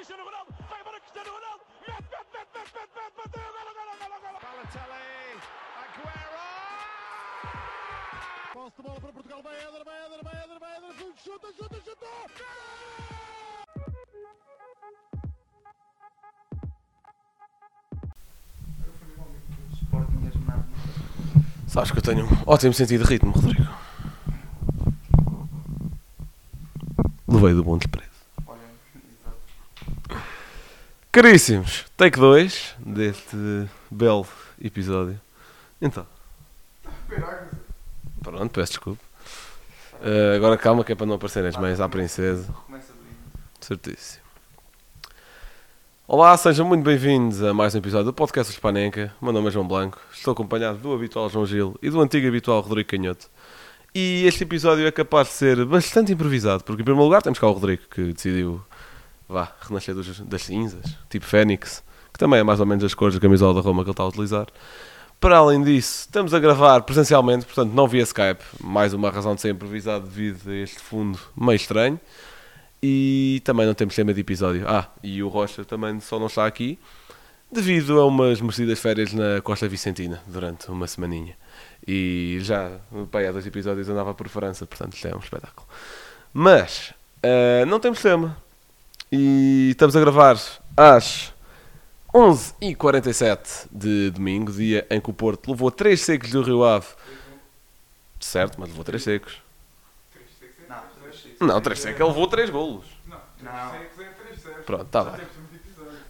Cristiano Ronaldo, vai embora Cristiano Ronaldo, mete, mete, mete, mete, mete, mete, bateu, golo, golo, golo, golo. Balotelli, Aguero! Posse de bola para Portugal, vai Éder, vai Éder, vai Éder, vai Éder, chuta, chuta, chuta! Sabes que eu tenho um ótimo sentido de ritmo, Rodrigo. Levei do Monte Preto. Caríssimos, take 2 deste belo episódio. Então. Pronto, peço desculpa. Eh, agora calma que é para não aparecerem as mães à princesa. Certíssimo. Olá, sejam muito bem-vindos a mais um episódio do Podcast Hispanenca. O meu nome é João Blanco, estou acompanhado do habitual João Gil e do antigo habitual Rodrigo Canhoto. E este episódio é capaz de ser bastante improvisado, porque em primeiro lugar temos cá o Rodrigo, que decidiu, vá, renascer dos- das cinzas, tipo Fênix, que também é mais ou menos as cores da camisola da Roma que ele está a utilizar. Para além disso, estamos a gravar presencialmente, portanto não via Skype, mais uma razão de ser improvisado devido a este fundo meio estranho. E também não temos tema de episódio. Ah, e o Rocha também só não está aqui devido a umas merecidas férias na Costa Vicentina durante uma semaninha. E já, pai, há dois episódios andava por França, portanto isto é um espetáculo. Mas, ah, não temos tema. E estamos a gravar às 11h47 de domingo, dia em que o Porto levou 3 secos do Rio Ave. Certo, mas levou 3 secos. Não, 3 secos, ele levou 3 golos. Pronto, está bem.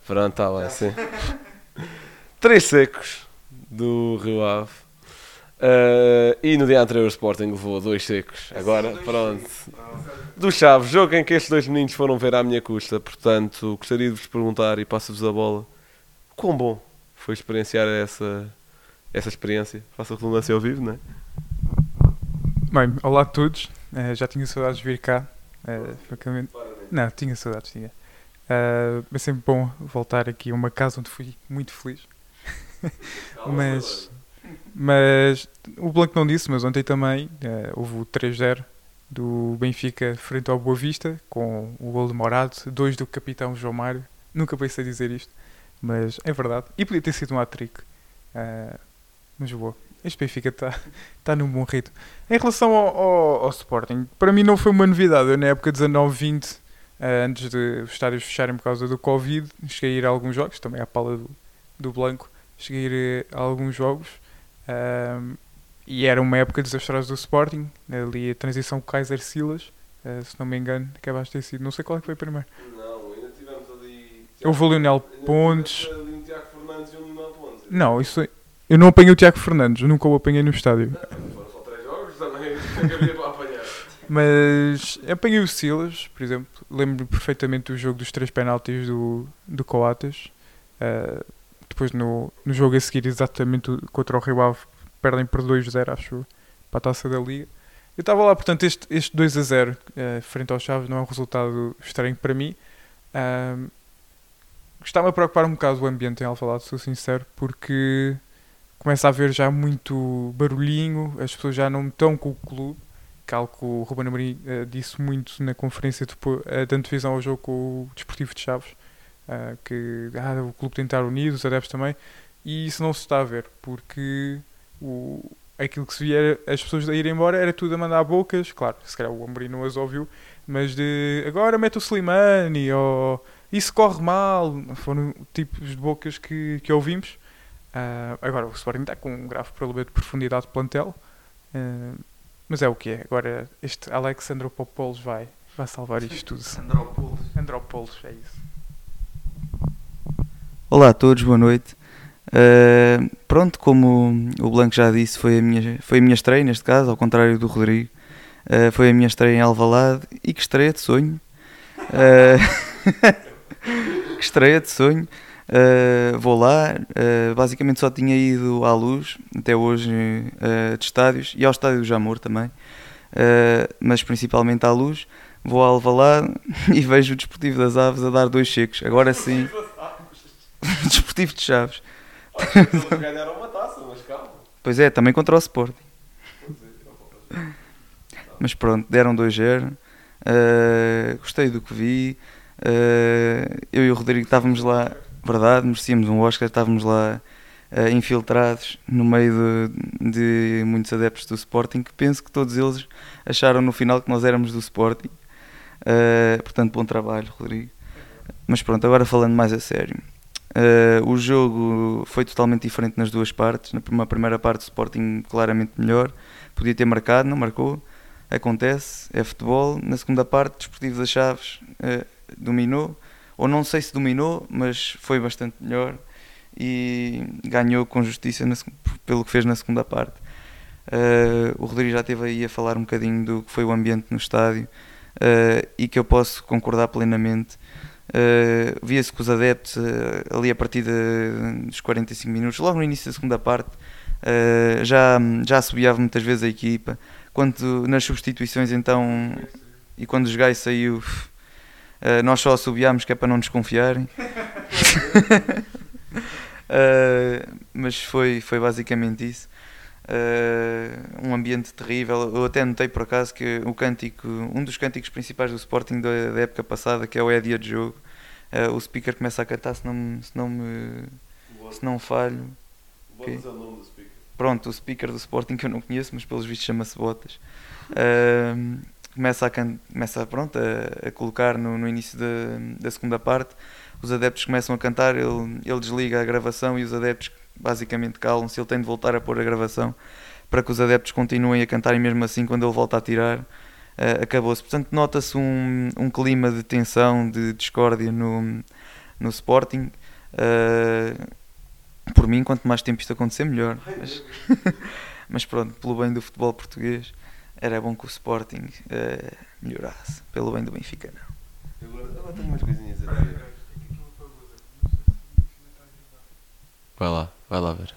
Pronto, está bem, sim. 3 secos do Rio Ave. Ah, e no dia anterior o Sporting levou 2 secos. Agora, pronto. Do Chaves, jogo em que estes dois meninos foram ver à minha custa. Portanto, gostaria de vos perguntar e passo-vos a bola. Quão bom foi experienciar essa, essa experiência? Faça a redundância ao vivo, não é? Bem, olá a todos. Eh, já tinha saudades de vir cá. eh, francamente. Não, tinha saudades, tinha. Eh, é sempre bom voltar aqui a uma casa onde fui muito feliz. mas, mas o Blanco não disse, mas ontem também eh, houve o 3-0 do Benfica frente ao Boa Vista, com o gol de Morado, dois do capitão João Mário. Nunca pensei dizer isto, mas é verdade. E podia ter sido um hat-trick. Eh, mas boa. Este Benfica está tá num bom ritmo. Em relação ao, ao- ao Sporting, para mim não foi uma novidade. Eu, na época 19-20, eh, antes de os estádios fecharem por causa do Covid, cheguei a ir a alguns jogos, também à pala do, do Blanco, cheguei a ir a alguns jogos. ahm, e era uma época desastrosa do Sporting, ali a transição Kaiser Silas, eh, se não me engano, acabaste de ter sido. Não sei qual é que foi primeiro. Não, ainda tivemos ali. Houve o Lionel Pontes. ali um Tiago Fernandes e um Lionel Pontes. Não, isso eu não apanhei o Tiago Fernandes, nunca o apanhei no estádio. Foram só 3 jogos, também que havia para apanhar. Mas apanhei o Silas, por exemplo. Lembro perfeitamente do jogo dos três penaltis do, do Coates. Uh, depois no, no jogo a seguir, exatamente contra o Rio Ave, perdem por 2-0, acho, para a taça da Liga. Eu estava lá, portanto, este, este 2-0 uh, frente aos Chaves não é um resultado estranho para mim. Um, Está-me a preocupar um bocado o ambiente em Alvalade, sou sincero, porque começa a haver já muito barulhinho, as pessoas já não estão com o clube que é algo que o Ruben Amorim eh, disse muito na conferência depois, uh, de antevisão ao jogo com o Desportivo de Chaves, eh, que ah, o clube tem de estar unido, os adeptos também, e isso não se está a ver, porque o, aquilo que se via as pessoas a ir embora era tudo a mandar bocas, claro, se calhar o Amorim não as ouviu, mas de agora mete o Slimani, ou isso corre mal, foram tipos de bocas que, que ouvimos. Ah, agora o Sporting está com um grave problema de profundidade de plantel. Ah, mas é o que é. Agora este Alexandro Popoulos vai, vai salvar isto tudo. Andropoulos, é isso. Olá a todos, boa noite. Uh, pronto, como o Blanco já disse, foi a, minha, foi a minha estreia, neste caso, ao contrário do Rodrigo. Uh, foi a minha estreia em Alvalade e que estreia de sonho. Uh, que estreia de sonho. Vou lá, basicamente só tinha ido à luz, até hoje, de estádios, e ao estádio do Jamor também, mas principalmente à luz. Vou a Alvalade e vejo o Desportivo das Aves a dar dois checos. Agora sim, Desportivo de Chaves. Ganharam uma taça, mas calma. Pois é, também contra o Sporting. Mas pronto, deram 2-0. Uh, gostei do que vi. Eh, eu e o Rodrigo estávamos lá, verdade, merecíamos um Oscar, estávamos lá eh, infiltrados no meio de, de muitos adeptos do Sporting, que penso que todos eles acharam no final que nós éramos do Sporting. Eh, portanto, bom trabalho, Rodrigo. Mas pronto, agora falando mais a sério. Eh, o jogo foi totalmente diferente nas duas partes. Na primeira parte, o Sporting claramente melhor. Podia ter marcado, não marcou. Acontece, é futebol. Na segunda parte, o Desportivo das Chaves eh, dominou. Ou não sei se dominou, mas foi bastante melhor. E ganhou com justiça na pelo que fez na segunda parte. Eh, o Rodrigo já esteve aí a falar um bocadinho do que foi o ambiente no estádio. e que eu posso concordar plenamente. Uh, via-se que os adeptos uh, ali a partir de- dos 45 minutos, logo no início da segunda parte, uh, já, já assobiava muitas vezes a equipa. Quando nas substituições então e quando os gajos saiu, nós só assobiámos que é para não desconfiarem. Mas foi, foi basicamente isso. Uh, um ambiente terrível. Eu até notei por acaso que o cântico, um dos cânticos principais do Sporting da, da época passada, que é o É Dia de Jogo, uh, o speaker começa a cantar se não, se não me se não falho. Ok. Pronto, o speaker do Sporting que eu não conheço, mas pelos vistos chama-se Botas. Uh, começa a, can- começa pronto, a, a colocar no, no início da, da segunda parte. Os adeptos começam a cantar, ele, ele desliga a gravação e os adeptos basicamente calam-se. Ele tem de voltar a pôr a gravação para que os adeptos continuem a cantar e mesmo assim, quando ele volta a tirar, eh, acabou-se. Portanto, nota-se um, um clima de tensão, de discórdia no, no Sporting. Eh, por mim, quanto mais tempo isto acontecer, melhor. Mas, mas pronto, pelo bem do futebol português, era bom que o Sporting eh, melhorasse. Pelo bem do Benfica, não. Agora, agora tenho umas coisinhas a dizer. Vai lá, vai lá ver.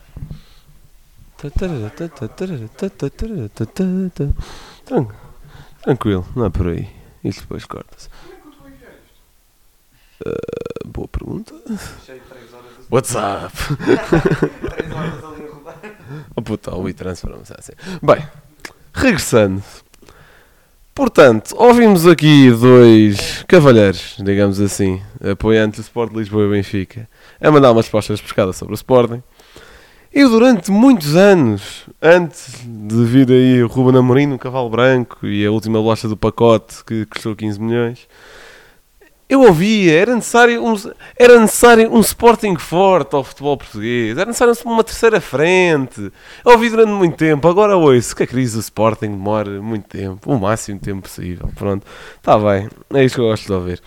Tran- Tranquilo, não é por aí. Isto depois corta-se. Ah, boa pergunta. What's up? Oh puta, o dizer assim. Bem, regressando. Portanto, ouvimos aqui dois cavalheiros, digamos assim, apoiantes do Sport de Lisboa e Benfica, a mandar umas respostas pescadas sobre o Sporting. Eu durante muitos anos, antes de vir aí o Ruben Amorim no cavalo branco e a última bolacha do pacote que custou 15 milhões, eu ouvia, era necessário um, era necessário um Sporting forte ao futebol português, era necessário uma terceira frente. Eu ouvi durante muito tempo, agora ouço que a crise do Sporting demora muito tempo, o máximo tempo possível. Pronto, está bem, é isso que eu gosto de ouvir.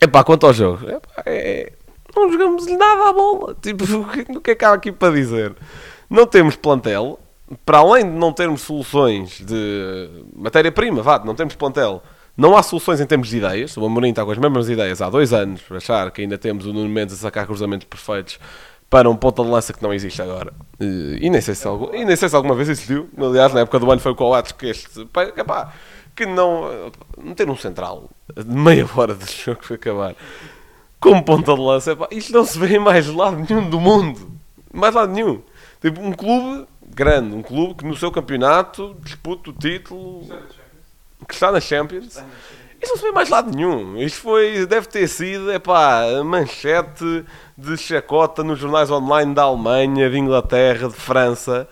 Epá, quanto ao jogo, epá, é- não jogamos nada à bola. Tipo, o que, é que há aqui para dizer? Não temos plantel, para além de não termos soluções de matéria-prima, vá, não temos plantel. Não há soluções em termos de ideias. O Amorim está com as mesmas ideias há dois anos, achar que ainda temos o Nuno Mendes a sacar cruzamentos perfeitos para um ponta de lança que não existe agora. E, e nem, sei se algum, e nem sei se alguma vez existiu. Aliás, na época do ano foi o Coates que este. pá, que não. Não ter um central de meia hora de jogo para acabar como ponta de lança, epá, isto não se vê em mais lado nenhum do mundo. Mais lado nenhum. Tipo, um clube grande, um clube que no seu campeonato disputa o título que está na Champions. Isto não se vê mais lado nenhum. Isto foi, deve ter sido, epá, a manchete de chacota nos jornais online da Alemanha, de Inglaterra, de França.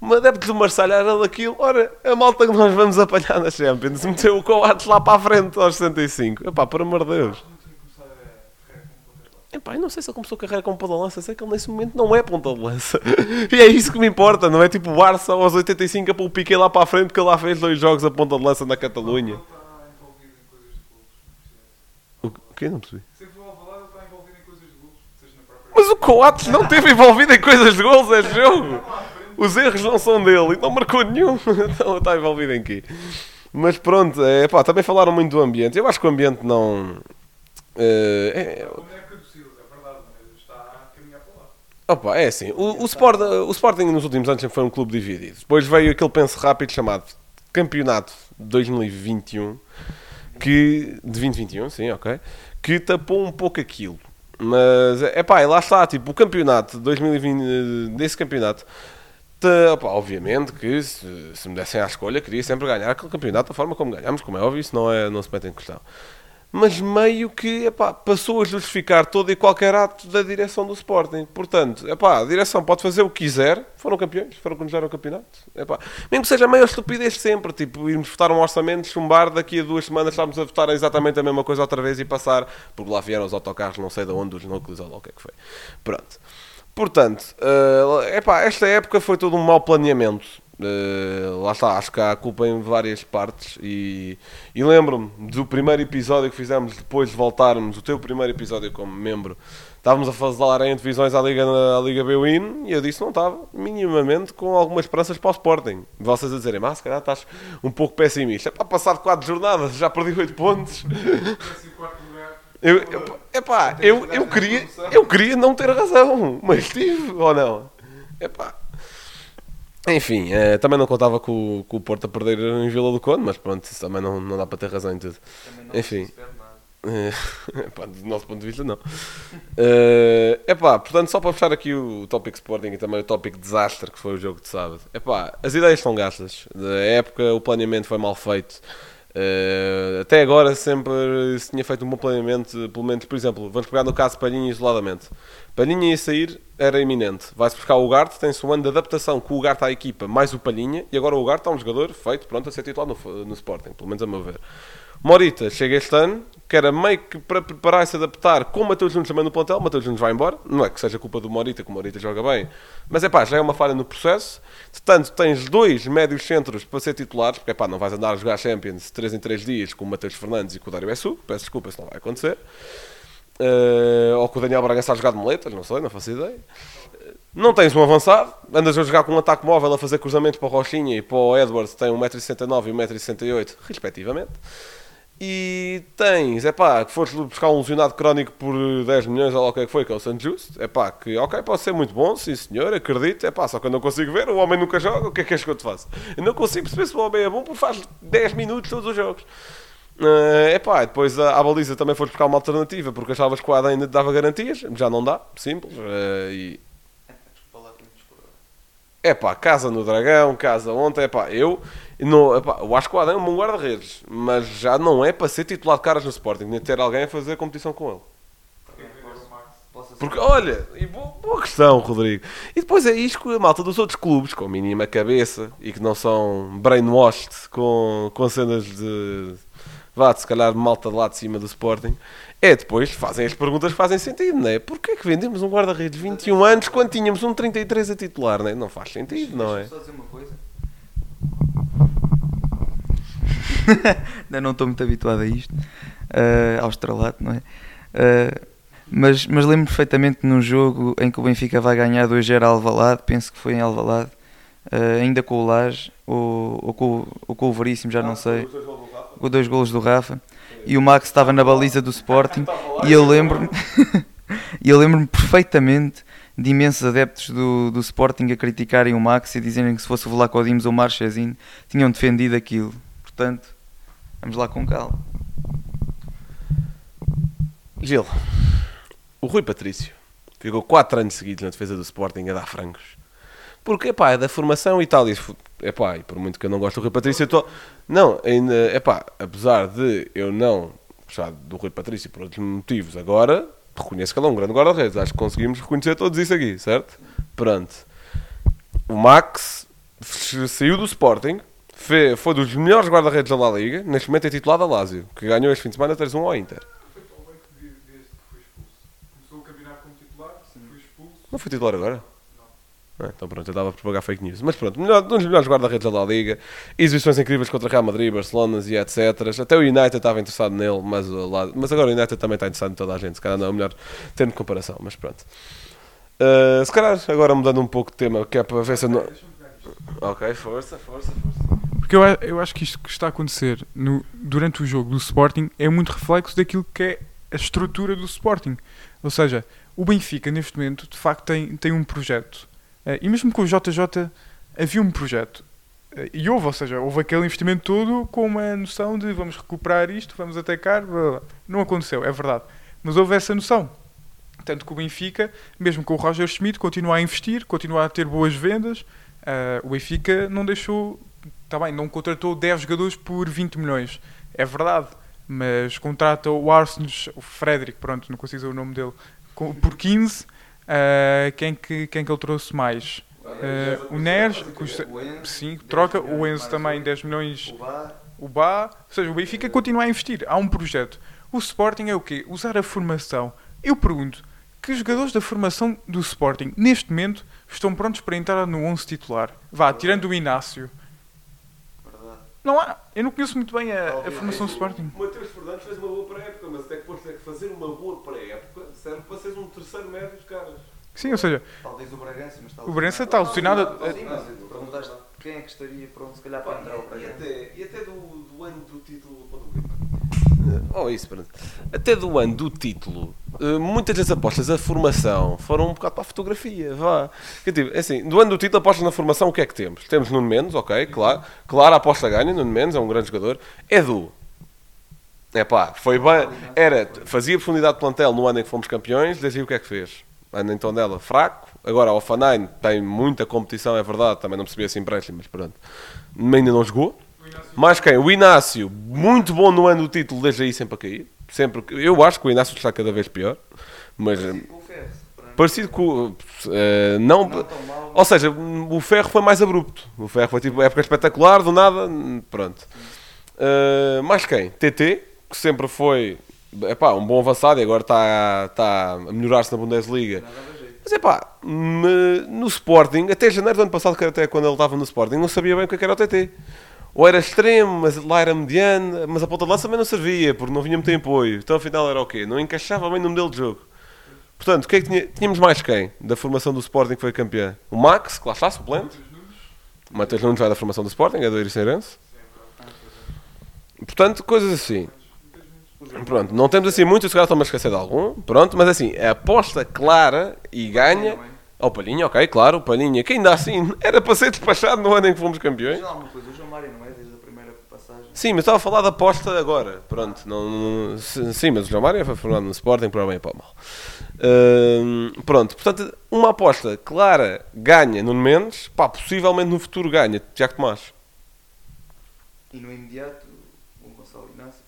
Uma adepto do Marseille era daquilo. Ora, a malta que nós vamos apanhar na Champions meteu o Coates lá para a frente aos 65. Epá, por amor de Deus. Epá, eu não sei se ele começou a carreira como ponta de lança, sei que ele nesse momento não é ponta de lança. E é isso que me importa, não é tipo o Barça aos 85 a pôr o Piquet lá para a frente, que ele lá fez dois jogos a ponta de lança na Catalunha. O que? Não percebi. Mas o Coates não esteve envolvido em coisas de gols, é jogo. Os erros não são dele e não marcou nenhum. Então está envolvido em quê? Mas pronto, é, pá, também falaram muito do ambiente. Eu acho que o ambiente não. eh, é, Opa, é assim, o, o, Sport, o Sporting nos últimos anos sempre foi um clube dividido. Depois veio aquele penso rápido chamado Campeonato 2021, que, de 2021, sim, ok, que tapou um pouco aquilo. Mas, é pá, lá está, tipo, o campeonato de 2020, desse campeonato, tá, opá, obviamente que se, se me dessem à escolha, queria sempre ganhar aquele campeonato da forma como ganhamos, como é óbvio, isso não, é, não se mete em questão. Mas meio que epá, passou a justificar todo e qualquer ato da direção do Sporting. Portanto, epá, a direção pode fazer o que quiser, foram campeões, foram congelar o campeonato. Epá, mesmo que seja a maior estupidez de sempre, tipo, irmos votar um orçamento, chumbar, daqui a duas semanas estamos a votar exatamente a mesma coisa outra vez e passar, porque lá vieram os autocarros, não sei de onde, os núcleos, ou lá o que é que foi. Pronto. Portanto, eh, epá, esta época foi todo um mau planeamento. Eh, lá está, acho que há culpa em várias partes. E, e lembro-me do primeiro episódio que fizemos depois de voltarmos, o teu primeiro episódio como membro. Estávamos a falar em divisões à Liga, à Liga BWIN e eu disse não estava minimamente com algumas esperanças para o Sporting. Vocês a dizerem, mas se calhar estás um pouco pessimista. É para passar de 4 jornadas, já perdi 8 pontos. Eu, eu, epá, eu, eu, queria, eu queria não ter razão, mas tive ou não? Epá. Enfim, eh, também não contava com, o- com o Porto a perder em Vila do Conde, mas pronto, isso também não, não dá para ter razão em tudo. Enfim. Eh, epá, do nosso ponto de vista, não. Eh, epá, portanto, só para fechar aqui o tópico Sporting e também o tópico desastre que foi o jogo de sábado. Epá, as ideias estão gastas. Da época, o planeamento foi mal feito. Eh, até agora sempre se tinha feito um bom planeamento, pelo menos, por exemplo, vamos pegar no caso Palhinha isoladamente. Palhinha ia sair, era iminente. Vai-se buscar o Ugarte, tem-se um ano de adaptação com o Ugarte à equipa, mais o Palhinha, e agora o Ugarte está um jogador feito, pronto, a ser titular no, no Sporting, pelo menos a meu ver. Morita chega este ano, que era meio que para preparar e se adaptar com o Mateus Nunes também no plantel. O Mateus Nunes vai embora, não é que seja culpa do Morita, que o Morita joga bem, mas é pá, já é uma falha no processo. Portanto, tens dois médios centros para ser titulares, porque é pá, não vais andar a jogar Champions 3 em 3 dias com o Mateus Fernandes e com o Dário Bessu, peço desculpa, isso não vai acontecer. Eh, ou com o Daniel Bragança a jogar de moletas, não sei, não faço ideia. Não tens um avançado, andas a jogar com um ataque móvel a fazer cruzamentos para o Rochinha e para o Edwards, tem 1,69m e 1,68m, respectivamente. E tens, é pá, que foste buscar um lesionado crónico por 10 milhões ou o que é que foi, que é o Santos Justo. É pá, que ok, pode ser muito bom, sim senhor, acredito. É pá, só que eu não consigo ver, o homem nunca joga, o que é que queres que eu te faça? Eu não consigo perceber se o homem é bom porque faz 10 minutos todos os jogos. É pá, depois a, a baliza também foste buscar uma alternativa porque achavas que o Ada ainda te dava garantias, já não dá, simples. eh, e, é pá, casa no Dragão, casa ontem, é pá, eu, epá, eu acho que o Adam é um bom guarda-redes, mas já não é para ser titular de caras no Sporting, nem ter alguém a fazer competição com ele. Porque, olha, e boa, boa questão, Rodrigo. E depois é isto que a malta dos outros clubes, com mínima cabeça e que não são brainwashed com, com cenas de. Vá, se calhar malta de lá de cima do Sporting. É depois fazem as perguntas que fazem sentido, não é? Porquê que vendemos um guarda-redes de 21 anos quando tínhamos um 33 a titular, não é? Não faz sentido, não é? Só dizer uma coisa. Ainda não estou muito habituado a isto, ao estrelato, não é? Eh, mas mas lembro perfeitamente num jogo em que o Benfica vai ganhar 2-0 a Alvalade, penso que foi em Alvalade, eh, ainda com o Lage, ou, ou, com, ou com o Veríssimo, já não sei, com dois golos do Rafa, e o Max estava na baliza do Sporting, e eu lembro-me e eu lembro-me perfeitamente de imensos adeptos do, do Sporting a criticarem o Max e dizerem que se fosse o Vlaco Dimos ou o Marchezinho tinham defendido aquilo. Portanto, vamos lá com calma. Gil, o Rui Patrício ficou 4 anos seguidos na defesa do Sporting a dar francos. Porque, pá, é da formação e tal. É pá, e por muito que eu não gosto do Rui Patrício, eu estou. Não, ainda, é pá, apesar de eu não gostar do Rui Patrício por outros motivos, agora reconheço que ele é um grande guarda-redes. Acho que conseguimos reconhecer todos isso aqui, certo? Pronto. O Max saiu do Sporting, fe- foi dos melhores guarda-redes da La Liga, neste momento é titular da Lazio, que ganhou este fim de semana 3-1 ao Inter. Começou o campeonato como titular, foi expulso. Não foi titular agora? Ah, então pronto, eu estava a propagar fake news. Mas pronto, melhor, um dos melhores guarda-redes da La Liga, exibições incríveis contra Real Madrid, Barcelona e etc. Até o United estava interessado nele, mas, mas agora o United também está interessado em toda a gente. Se calhar não é o melhor termo de comparação, mas pronto. Ah, se calhar agora mudando um pouco de tema, que é para ver se eu não. Ok, força, força, força. Porque eu, eu acho que isto que está a acontecer no- durante o jogo do Sporting é muito reflexo daquilo que é a estrutura do Sporting. Ou seja, o Benfica, neste momento, de facto, tem, tem um projeto. Eh, e mesmo com o JJ, havia um projeto. Eh, e houve, ou seja, houve aquele investimento todo com uma noção de vamos recuperar isto, vamos atacar. blá, blá. Não aconteceu, é verdade. Mas houve essa noção. Tanto que o Benfica, mesmo com o Roger Schmidt, continua a investir, continua a ter boas vendas. Eh, o Benfica não deixou Está bem, não contratou 10 jogadores por 20 milhões. É verdade. mas contrata o Arsenal, o Frederick, pronto, não consigo dizer o nome dele, por 15. ah, quem, que, quem que ele trouxe mais? Ah, o Neres, custa 5, troca. O Enzo também, 10 milhões. O Bá, ou seja, o Benfica continua a investir. Há um projeto. O Sporting é o quê? Usar a formação. Eu pergunto, que jogadores da formação do Sporting, neste momento, estão prontos para entrar no 11 titular? Vá, tirando o Inácio. Não há. Eu não conheço muito bem a, a formação do Sporting. O Mateus Fernandes fez uma boa pré-época, mas até que depois é que fazer uma boa pré-época serve para seres um terceiro médio dos caras. Sim, ou seja, Talvez o Bragança, mas está o Bragança está alucinado. Sim, mas perguntaste quem é que estaria pronto, se calhar, para entrar o E Bragança. até, e até do, do ano do título. Oh, isso, pronto. Até do ano do título, eh, muitas das apostas da formação foram um bocado para a fotografia. Vá. Tipo, assim, do ano do título, apostas na formação, o que é que temos? Temos Nuno Mendes, ok, claro. Claro, a aposta ganha. Nuno Mendes é um grande jogador. Edu. É pá, foi bem. Era, fazia profundidade de plantel no ano em que fomos campeões, desde aí o que é que fez? Ano então dela, fraco. Agora, o Fanine tem muita competição, é verdade, também não percebi esse empréstimo, mas pronto. Ainda não jogou. Mais quem? O Inácio, muito bom no ano do título, desde aí sempre a cair. Sempre, eu acho que o Inácio está cada vez pior. Mas eh, parecido com. eh, não, ou seja, o Ferro foi mais abrupto. O Ferro foi tipo época espetacular, do nada, pronto. Eh, mais quem? TT, que sempre foi epá, um bom avançado e agora está, está a melhorar-se na Bundesliga. Mas é pá, no Sporting, até janeiro do ano passado, que era até quando ele estava no Sporting, não sabia bem o que é que era o TT. Ou era extremo, mas lá era mediano, mas a ponta de lança também não servia, porque não vinha muito em apoio. Então afinal era o quê? Não encaixava bem no modelo de jogo. Portanto, o que é que tinha- tínhamos mais quem? Da formação do Sporting que foi campeão? O Max, que lá está, suplente. O Matheus Nunes vai da formação do Sporting, é do Ericeirense. Portanto, coisas assim. Pronto, não temos assim muito, se calhar estamos a esquecer de algum. Pronto, mas assim, a aposta clara e ganha. Ao Palhinha, ok, claro, o Palhinha, que ainda assim era para ser despachado no ano em que fomos campeões. Diz alguma coisa, o João Mário não é desde a primeira passagem? Sim, mas estava a falar da aposta agora. Pronto, não, sim, mas o João Mário foi formado no Sporting para o bem e para o mal. Hum, pronto, portanto, uma aposta clara ganha Nuno Mendes, pá, possivelmente no futuro ganha Tiago Tomás. E no imediato, o Gonçalo Inácio?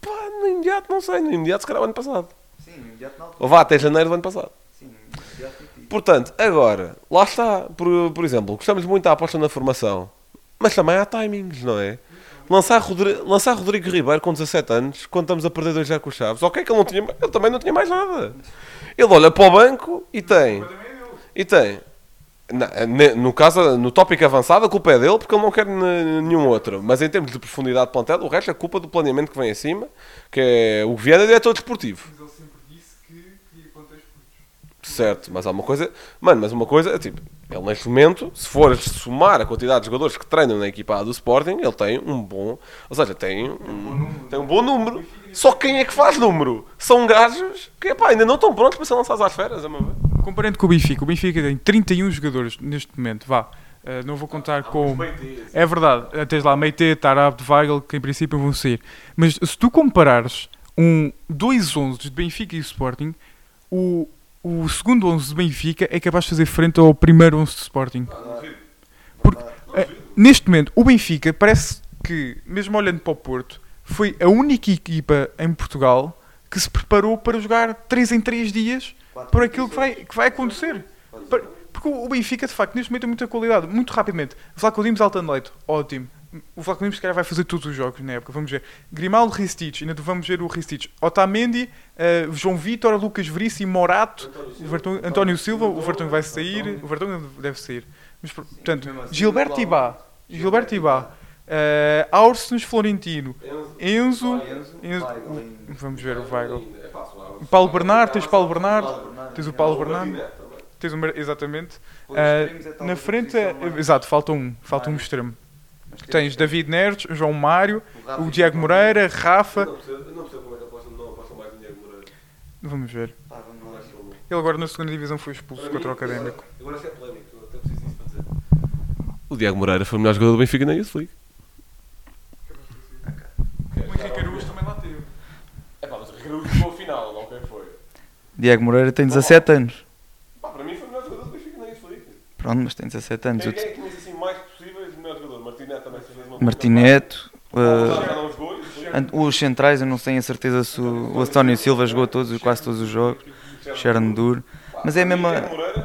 Pá, no imediato não sei, no imediato se calhar o ano passado. Sim, no imediato não. Ou vá até janeiro do ano passado. Sim, no imediato e Portanto, agora, lá está, por, por exemplo, gostamos muito da aposta na formação, mas também há timings, não é? Lançar, Rodri lançar Rodrigo Ribeiro com 17 anos, quando estamos a perder 2 já com os Chaves, ok que ele, não tinha, ele também não tinha mais nada. Ele olha para o banco e tem. E tem. No caso, no tópico avançado, a culpa é dele porque ele não quer ne- nenhum outro. Mas em termos de profundidade de plantel, o resto é culpa do planeamento que vem acima, que é o Viana, diretor desportivo. Mas ele sempre disse que queria contexto Certo, mas há uma coisa. Mano, mas uma coisa, é tipo, ele neste momento, se fores somar a quantidade de jogadores que treinam na equipa A do Sporting, ele tem um bom. Ou seja, tem um, tem um bom número. Só quem é que faz número? São gajos que epá, ainda não estão prontos para ser lançados às feras, a meu ver. Comparando com o Benfica, o Benfica tem 31 jogadores neste momento, vá. Uh, não vou contar com. É verdade, uh, tens lá Meite, Tarab, Weigl, que em princípio vão sair. Mas se tu comparares um 2-11 de Benfica e Sporting, o, o segundo 11 de Benfica é capaz de fazer frente ao primeiro 11 de Sporting. Porque, eh, neste momento, o Benfica parece que, mesmo olhando para o Porto, foi a única equipa em Portugal que se preparou para jogar 3 em 3 dias para aquilo que vai, que vai acontecer. Porque o Benfica, de facto, neste momento tem muita qualidade. Muito rapidamente. Flaco Dimos, Altan Leite, ótimo. O Dimos, se calhar, vai fazer todos os jogos na época. Vamos ver. Grimaldo, Ristich, ainda vamos ver o Ristich. Otamendi, eh, João Vitor, Lucas Veríssimo, Morato, António Silva, o Vertonghen vai sair, o Vertonghen deve sair. Mas, portanto, Gilberto Ibá, Gilberto Ibá, uh, Aursenes Florentino, Enzo, Enzo- vamos ver o Weigl. Paulo Bernardo, tens Paulo Bernardo, tens o Paulo Bernardo, tens o, exatamente. Uh, na frente, é- exato, falta um, falta um extremo. Tens David Neres, João Mário, o Diego Moreira, Rafa, não percebo como é que apostam, não apostam mais no Diego Moreira. vamos ver. Ele agora na segunda divisão foi expulso contra o Académico. Agora isto é polémico, eu até preciso disso para dizer. O Diego Moreira foi o melhor jogador do Benfica na Youth League. O Henrique Araújo também lá teve. É pá, mas o Ricardo jogou a final, não quem foi? Diego Moreira tem 17 anos. Pá, para mim foi o melhor jogador do Benfica na Youth League. Pronto, mas tem 17 anos. Quem, O quem é que tinha assim mais possíveis de melhor jogador? Martinete também se fez uma Martineto, uh, e Ant- Os centrais, eu não tenho a certeza se o, o António Silva jogou todos, quase todos os jogos. Sharon Duro. Mas é a mesma,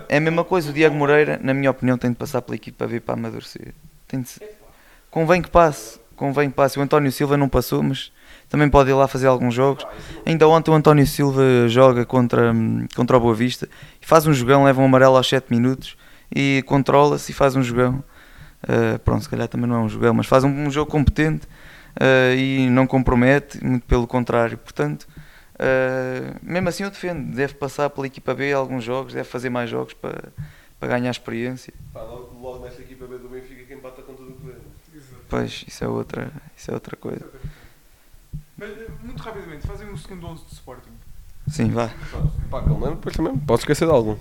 é a mesma coisa. O Diego Moreira, na minha opinião, tem de passar pela equipa B para amadurecer. Tem de Convém que passe. Convém que passe. O António Silva não passou, mas também pode ir lá fazer alguns jogos. Ainda ontem o António Silva joga contra, contra o Boa Vista e faz um jogão, leva um amarelo aos 7 minutos e controla-se e faz um jogão. Uh, pronto, se calhar também não é um jogão, mas faz um, um jogo competente uh, e não compromete, muito pelo contrário. Portanto, uh, mesmo assim eu defendo, deve passar pela equipa B alguns jogos, deve fazer mais jogos para, para ganhar experiência. Pá, logo, logo nesta equipa B do Benfica que empata com tudo o que vê. Pois, isso é outra, isso é outra coisa. Mas, eh, muito rapidamente, fazem um segundo 11 de Sporting. Sim, vá. Pá, lembro, depois também, posso esquecer de algum.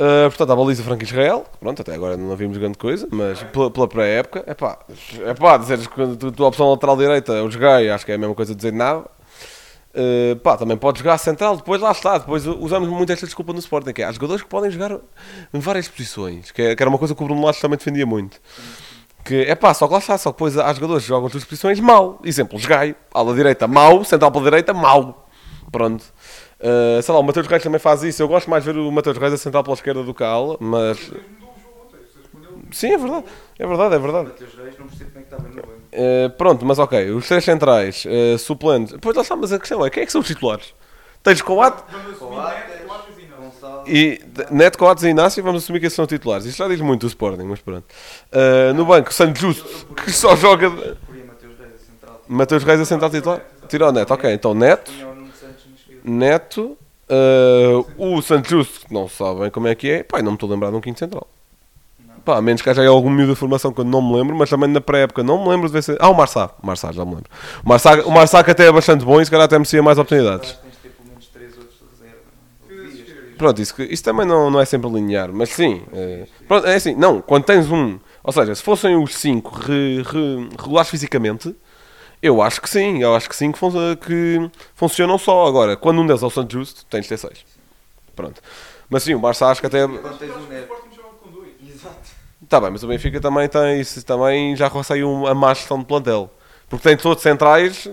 Uh, portanto, a baliza Franco Israel, pronto, até agora não vimos grande coisa, mas pela, pré-época, é pá, é pá, dizeres que a tua opção lateral direita eu joguei, acho que é a mesma coisa dizer nada. Uh, pá, também pode jogar central, depois lá está, depois usamos muito esta desculpa no Sporting, que é, há jogadores que podem jogar em várias posições, que, é- que era uma coisa que o Bruno Lage também defendia muito. Que é pá, só que lá está, só que depois há jogadores que jogam as duas posições mal. Exemplo, jogai, ala direita mau, central pela direita mau. Pronto. Uh, sei lá, o Mateus Reis também faz isso. Eu gosto mais de ver o Mateus Reis a central pela esquerda do ala, mas. Sim, é verdade, é verdade, é verdade. Mateus Reis, não percebo como é que estava no banco. Uh, pronto, mas ok, os três centrais, uh, suplentes. Pois lá está, mas a questão é: quem é que são os titulares? Tens Coates e Neto Coates e Inácio, vamos assumir que esses são titulares. Isto já diz muito do Sporting, mas pronto. Uh, no banco, Santos Justo, que só joga. de- Mateus Reis, a central. Mateus Reis a central titular? Tirou o Neto, ok, então Neto. Punha o Nuno Santos na esquerda. Neto, uh, o Santos Justo, que não sabem como é que é, pá, não me estou a lembrar de um quinto central. Pá, a menos que haja aí algum miúdo da formação que eu não me lembro, mas também na pré-época não me lembro de ver se... Ah, o Marçá, o Marçá, já me lembro. O Marçá, o Marçá que até é bastante bom e se calhar até merecia mais oportunidades. Tens de ter pelo menos três outros de reserva. não é? Pronto, isso, que- isso também não, não é sempre linear, mas sim. eh, pronto, é assim, não, quando tens um... Ou seja, se fossem os cinco re- re- regulares fisicamente, eu acho que sim, eu acho que sim que, fun- que funcionam só. Agora, quando um deles é o Santos Justo, tens de ter seis. Pronto. Mas sim, o Barça acho que até... Quando tens o Neto. Exato. Está bem, mas o Benfica também tem isso, também já um- a má gestão de plantel. Porque tem todos centrais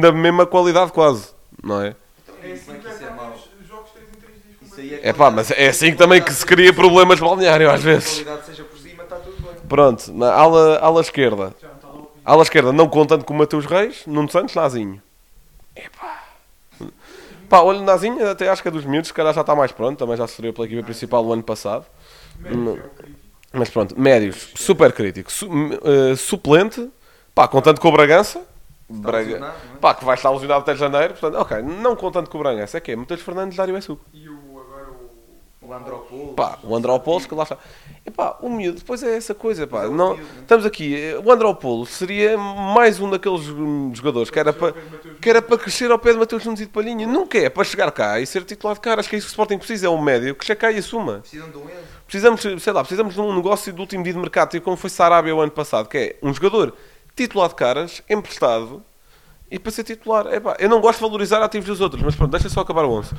da mesma qualidade quase, não é? É assim que isso é acabam mau? os jogos 3 em 3 dias. Isso aí É pá, mas é assim que também que se cria problemas de balneário às Se a vezes. qualidade seja por cima, está tudo bem. Pronto, na ala, ala esquerda. Ala esquerda não contando com o Mateus Reis, Nuno Santos, Nazinho. Epá. Pá, olha, Nazinho até acho que é dos miúdos, se calhar já está mais pronto, também já se estreou pela equipa principal o ano passado. Hum, Mas pronto, médios, super crítico. Su- eh, suplente, pá, contando com o Bragança. Braga, é? pá, que vai estar lesionado até janeiro, portanto, ok, não contando com o Bragança, é que é Matheus Fernandes, Dário Essuco. E o... Andropoulos. Pá, o Andropoulos que lá está. E pá, o miúdo, depois é essa coisa, pá. É o Não, né? estamos aqui, eh, o Andropoulos seria mais um daqueles hum, jogadores que era para que era para crescer ao pé de Mateus Nunes e de Palhinha. Nunca é para chegar cá e ser titular de cara. Acho que é isso que o Sporting precisa, é um médio que chegue cá e assuma. Precisam de um. Precisamos, sei lá, precisamos de um negócio do último dia de mercado, tipo como foi Sarabia o ano passado, que é um jogador titular de caras, emprestado, e para ser titular. Epá, eu não gosto de valorizar ativos dos outros, mas pronto, deixa só acabar o 11.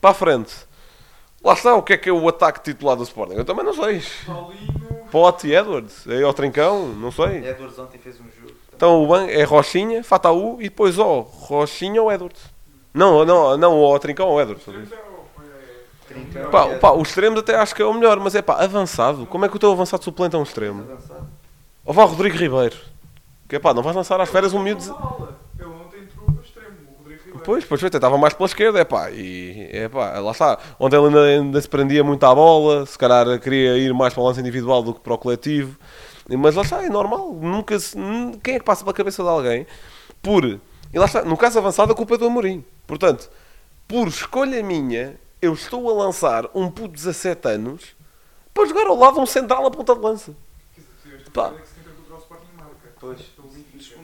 Para a frente. Lá está, o que é que é o ataque titular do Sporting? Eu também não sei. Paulinho... Pote e Edwards, é ao Trincão, não sei. Edwards ontem fez um jogo. Então o banco é Rochinha, Fataú e depois ó, Rochinha ou Edwards. Não, não, não, ou ao Trincão ou Edwards. Trincão, Pá, Edwards. pá, os extremos até acho que é o melhor, mas é pá, avançado. Como é que o teu avançado suplente é um extremo? Avançado. Ou vá o Rodrigo Ribeiro. Que é pá, não vais lançar às férias um miúdo. Pois, pois foi, estava mais pela esquerda, é pá, e é pá, lá está. Ontem ele ainda, ainda se prendia muito à bola, se calhar queria ir mais para o lance individual do que para o coletivo, mas lá está, é normal, nunca se, quem é que passa pela cabeça de alguém por, e lá está, no caso avançado a culpa é do Amorim, portanto, por escolha minha, eu estou a lançar um puto de 17 anos para jogar ao lado de um central a ponta de lança. Pá. Pois.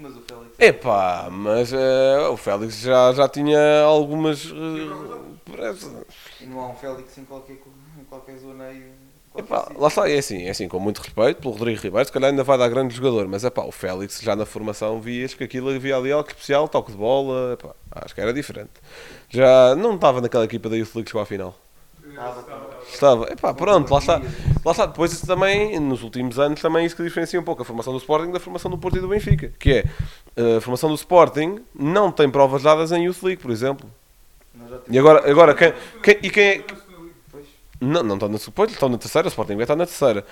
Mas o Félix. Epá, mas eh, o Félix já, já tinha algumas. parece- E não há um Félix em qualquer, em qualquer zona aí. Epá, lá está, é assim, é assim, com muito respeito pelo Rodrigo Ribeiro, se calhar ainda vai dar grande jogador, mas epá, o Félix já na formação vias que aquilo havia ali algo especial, toque de bola, epá, acho que era diferente. Já não estava naquela equipa da Youth League chegou à final. Estava, epá, pronto, lá está. Lá está, depois isso também, nos últimos anos, também isso que diferencia um pouco a formação do Sporting da formação do Porto e do Benfica. Que é, a formação do Sporting não tem provas dadas em Youth League, por exemplo. E agora, agora quem, quem, e quem é... Não, não estão na, pois, estão na terceira, o Sporting estar na terceira.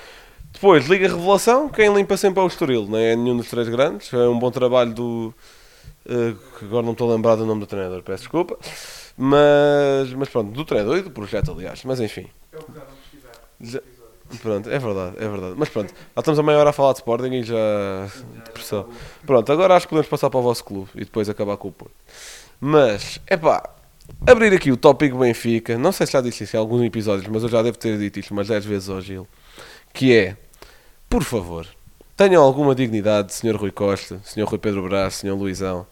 Depois, Liga Revelação, quem limpa sempre é o Estoril, não é nenhum dos três grandes. É um bom trabalho do... eh, que agora não estou a lembrar do nome do treinador, peço desculpa. Mas, mas pronto, do treinador e do projeto, aliás. Mas enfim. Já- Pronto, é verdade, é verdade. Mas pronto, já estamos a meia hora a falar de Sporting e já. Depressão. Pronto, agora acho que podemos passar para o vosso clube e depois acabar com o Porto. Mas, é pá, abrir aqui o tópico Benfica. Não sei se já disse isso em alguns episódios, mas eu já devo ter dito isto umas 10 vezes ao Gil. Que é, por favor, tenham alguma dignidade, Sr. Rui Costa, Sr. Rui Pedro Brás, Sr. Luizão.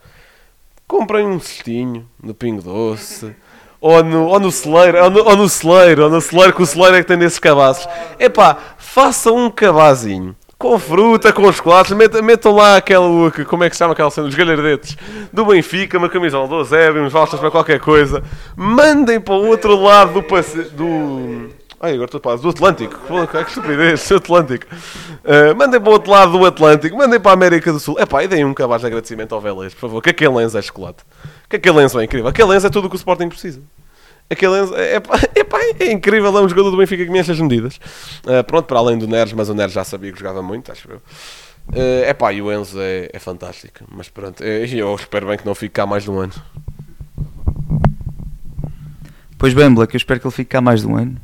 Comprem um cestinho no Pingo Doce. Ou no, ou no celeiro, ou no, ou no celeiro, ou no celeiro, que o celeiro é que tem nesses cabazes. Epá, façam um cabazinho. Com fruta, com chocolates, metam, metam lá aquele, que- como é que se chama aquela cena, os galhardetes do Benfica, uma camisola do Eusébio, uns vouchers para qualquer coisa. Mandem para o outro lado do do... Ai, agora estou a falar, do Atlântico. Pô, Que estupidez, Atlântico. Uh, mandem para o outro lado do Atlântico, mandem para a América do Sul. Epá, e deem um cabaz de agradecimento ao Vélez, por favor, que aquele lenço é chocolate. Que aquele lenço é incrível. Aquele lenço é tudo o que o Sporting precisa. Aquele lenço é, epá, é incrível, é um jogador do Benfica que me enche as medidas. Uh, pronto, para além do Neres, mas o Neres já sabia que jogava muito, acho eu. Uh, epá, e o Enzo é, é fantástico. Mas pronto, eh, eu espero bem que não fique cá mais de um ano. Pois bem, Black, eu espero que ele fique cá mais de um ano.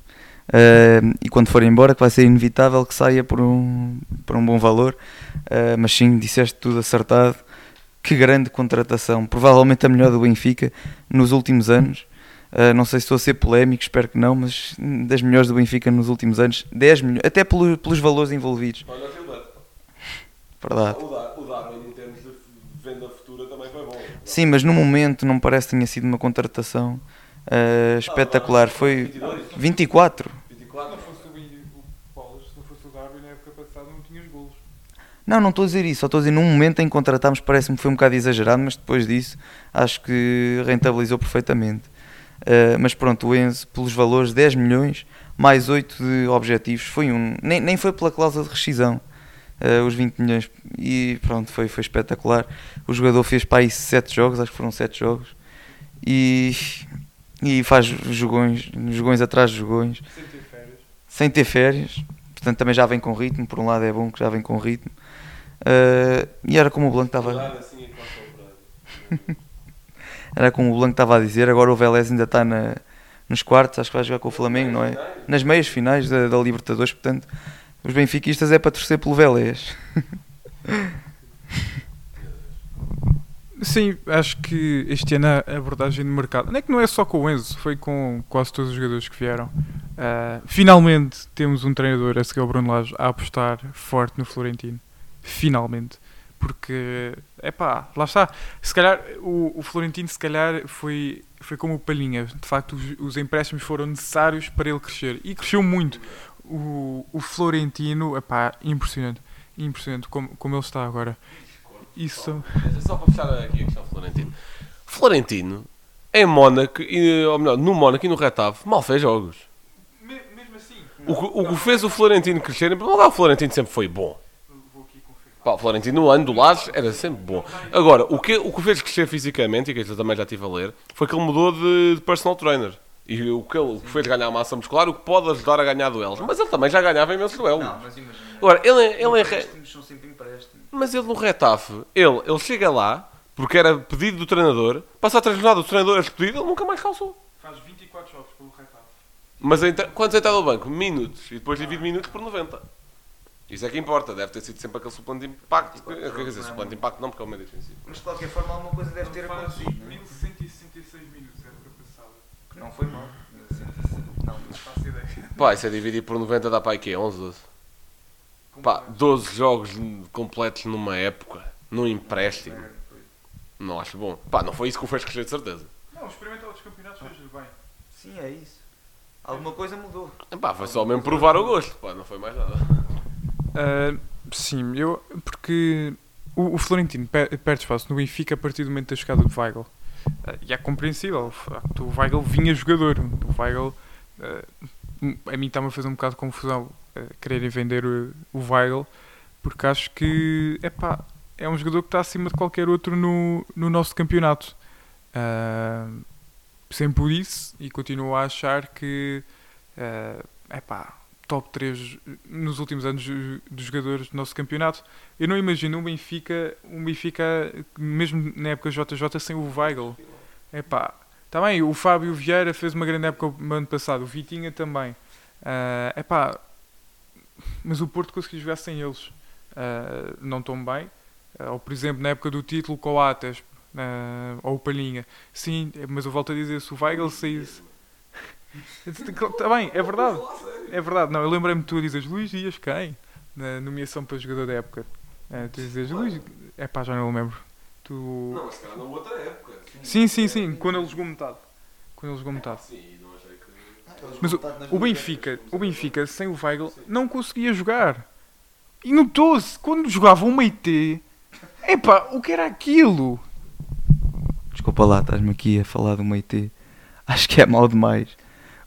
Uh, e quando for embora, que vai ser inevitável que saia por um, por um bom valor. Uh, mas sim, disseste tudo acertado. Que grande contratação. Provavelmente a melhor do Benfica nos últimos anos. Uh, não sei se estou a ser polémico, espero que não, mas das melhores do Benfica nos últimos anos. 10 milhões, até pelo- pelos valores envolvidos. Olha, Verdade. o Darwin em termos de venda futura também foi bom. Sim, mas no momento não parece que tenha sido uma contratação uh, espetacular. Foi 24. 24. Se não fosse o Paulo, se não fosse o Darwin na época passada, não tinhas golos. Não, não estou a dizer isso, só estou a dizer num momento em que contratámos parece-me que foi um bocado exagerado, mas depois disso acho que rentabilizou perfeitamente. Uh, mas pronto, o Enzo, pelos valores 10 milhões, mais 8 de objetivos, foi um. Nem, nem foi pela cláusula de rescisão, uh, os 20 milhões, e pronto, foi, foi espetacular. O jogador fez para aí 7 jogos, acho que foram 7 jogos, e, e faz jogões, jogões atrás de jogões Sem ter férias. sem ter férias, portanto também já vem com ritmo, por um lado é bom que já vem com ritmo. Uh, e era como o Blanco estava assim era como o Blanco estava a dizer, agora o Vélez ainda está na, nos quartos, acho que vai jogar com o Flamengo, não é? Nas meias finais da, da Libertadores, portanto, os benfiquistas é para torcer pelo Vélez. Sim, acho que este ano a abordagem de mercado, não é que não é só com o Enzo, foi com quase todos os jogadores que vieram. Ah, finalmente temos um treinador, a seguir ao Bruno Lage, a apostar forte no Florentino. Finalmente. Porque, é pá, lá está. Se calhar, o, o Florentino, se calhar, foi, foi como o Palhinha. De facto, os, os empréstimos foram necessários para ele crescer. E cresceu muito. O, o Florentino, é pá, impressionante. Impressionante como, como ele está agora. Isso. Só para fechar aqui a questão Florentino. Florentino, em Mónaco, e, ou melhor, no Mónaco e no Retave, mal fez jogos. Mesmo assim. O, que- o que fez o Florentino crescer, em primeiro lugar, o Florentino sempre foi bom. Pá, o Florentino no ano do Lages era sempre bom. Agora, o que, o que fez crescer fisicamente, e que eu também já estive a ler, foi que ele mudou de, de personal trainer. E o que ele fez ganhar massa muscular, o que pode ajudar a ganhar duelos. Mas ele também já ganhava imensos duelos. mas imagina. Agora, ele, ele, em re- são sempre empréstimos. mas ele no Retafe, ele, ele chega lá, porque era pedido do treinador, passa a três jornadas, o treinador é pedido, ele nunca mais calçou. Faz 24 jogos pelo Retave. Mas entra- quantos entra no banco? Minutos. E depois divide minutos por 90. Isso é que importa. Deve ter sido sempre aquele suplente de impacto. Quer dizer, suplente de impacto não, porque é o meio defensivo. Mas de qualquer forma alguma coisa deve ter acontecido. 1166 minutos a época passada. Que não foi mal. Não, não faço ideia. Pá, isso é dividir por 90 dá para aí quê? 11, 12? Pá, 12 jogos completos numa época, num empréstimo. Não acho bom. Pá, não foi isso que o fez crescer de certeza. Não, experimentar outros campeonatos fez bem. Sim, é isso. Alguma coisa mudou. Pá, foi só mesmo provar o gosto. Pá, não foi mais nada. Ah, sim, eu. Porque o, o Florentino pe- perde espaço no Benfica a partir do momento da chegada do Weigl. Ah, e é compreensível. O Weigl vinha jogador. O Weigl. ah, a mim está-me a fazer um bocado de confusão eh, quererem vender o, o Weigl, porque acho que epá, é um jogador que está acima de qualquer outro no, no nosso campeonato. Ah, sempre por isso, e continuo a achar que é epá, top 3 nos últimos anos do- dos jogadores do nosso campeonato. Eu não imagino um Benfica, um Benfica mesmo na época JJ sem o Weigl. Epá, Está bem, o Fábio Vieira fez uma grande época no ano passado, o Vitinha também. É epá, mas o Porto conseguiu jogar sem eles. Ah, não tão bem. Ah, ou, por exemplo, na época do título, Atas, ah, ou o Palhinha. Sim, mas eu volto a dizer, se o Weigl saísse... Está bem, é verdade. É verdade. Não, eu lembrei-me de tu a dizeres Luís Dias quem? Na nomeação para jogador da época. Ah, tu dizes Luís... É pá, já não lembro. Tu... Não, mas se calhar na outra época. Sim, sim, sim. Quando ele jogou metade. Quando ele jogou metade. Sim, não achei que. Mas o, o Benfica, o Benfica sem o Weigl não conseguia jogar. E notou-se quando jogava um Meite. Epá, o que era aquilo? Desculpa lá, estás-me aqui a falar do Meite. Acho que é mau demais.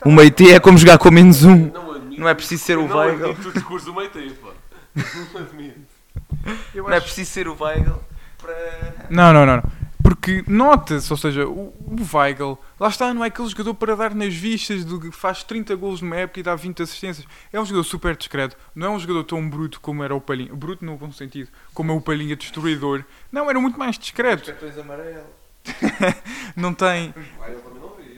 O Meite é como jogar com menos um. Não admito. Não é preciso ser o não Weigl. admito o discurso do meio tempo, pá. Não admito. Não é preciso ser o Weigl para. Não, não, não. não. Porque nota-se, ou seja, o, o Weigl, lá está, não é aquele jogador para dar nas vistas, do que faz 30 golos numa época e dá 20 assistências. É um jogador super discreto, não é um jogador tão bruto como era o Palhinha. Bruto no bom sentido, como é o Palhinha destruidor. Não, era muito mais discreto. Cartões amarelos. Não tem,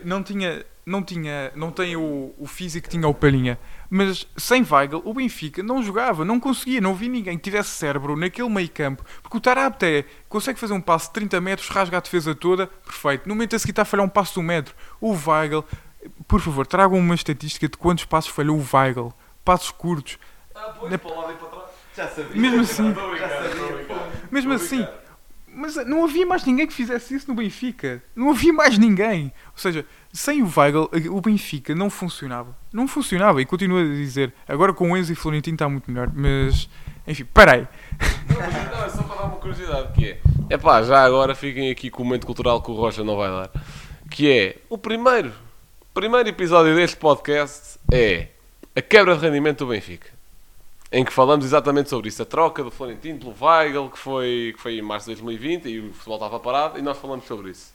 não tinha, não tinha, não tem o, o físico que tinha o Palhinha. Mas sem Weigl, o Benfica não jogava, não conseguia, não vi ninguém que tivesse cérebro naquele meio campo. Porque o Tarapte é, consegue fazer um passo de 30 metros, rasga a defesa toda, perfeito. No momento a seguir está a falhar um passo de um metro. O Weigl, por favor, tragam uma estatística de quantos passos falhou o Weigl. Passos curtos. Ah, pois, Na- para e para trás. Já sabia. Mesmo assim, mesmo assim. Mas não havia mais ninguém que fizesse isso no Benfica. Não havia mais ninguém. Ou seja, sem o Weigl, o Benfica não funcionava. Não funcionava. E continuo a dizer, agora com o Enzo e Florentino está muito melhor. Mas, enfim, parei. Não, mas não, é só para dar uma curiosidade que é. É pá, já agora fiquem aqui com o momento cultural que o Rocha não vai dar. Que é o primeiro, primeiro episódio deste podcast é a quebra de rendimento do Benfica. Em que falamos exatamente sobre isso, a troca do Florentino pelo Weigl, que foi, que foi em março de 2020 e o futebol estava parado, e nós falamos sobre isso.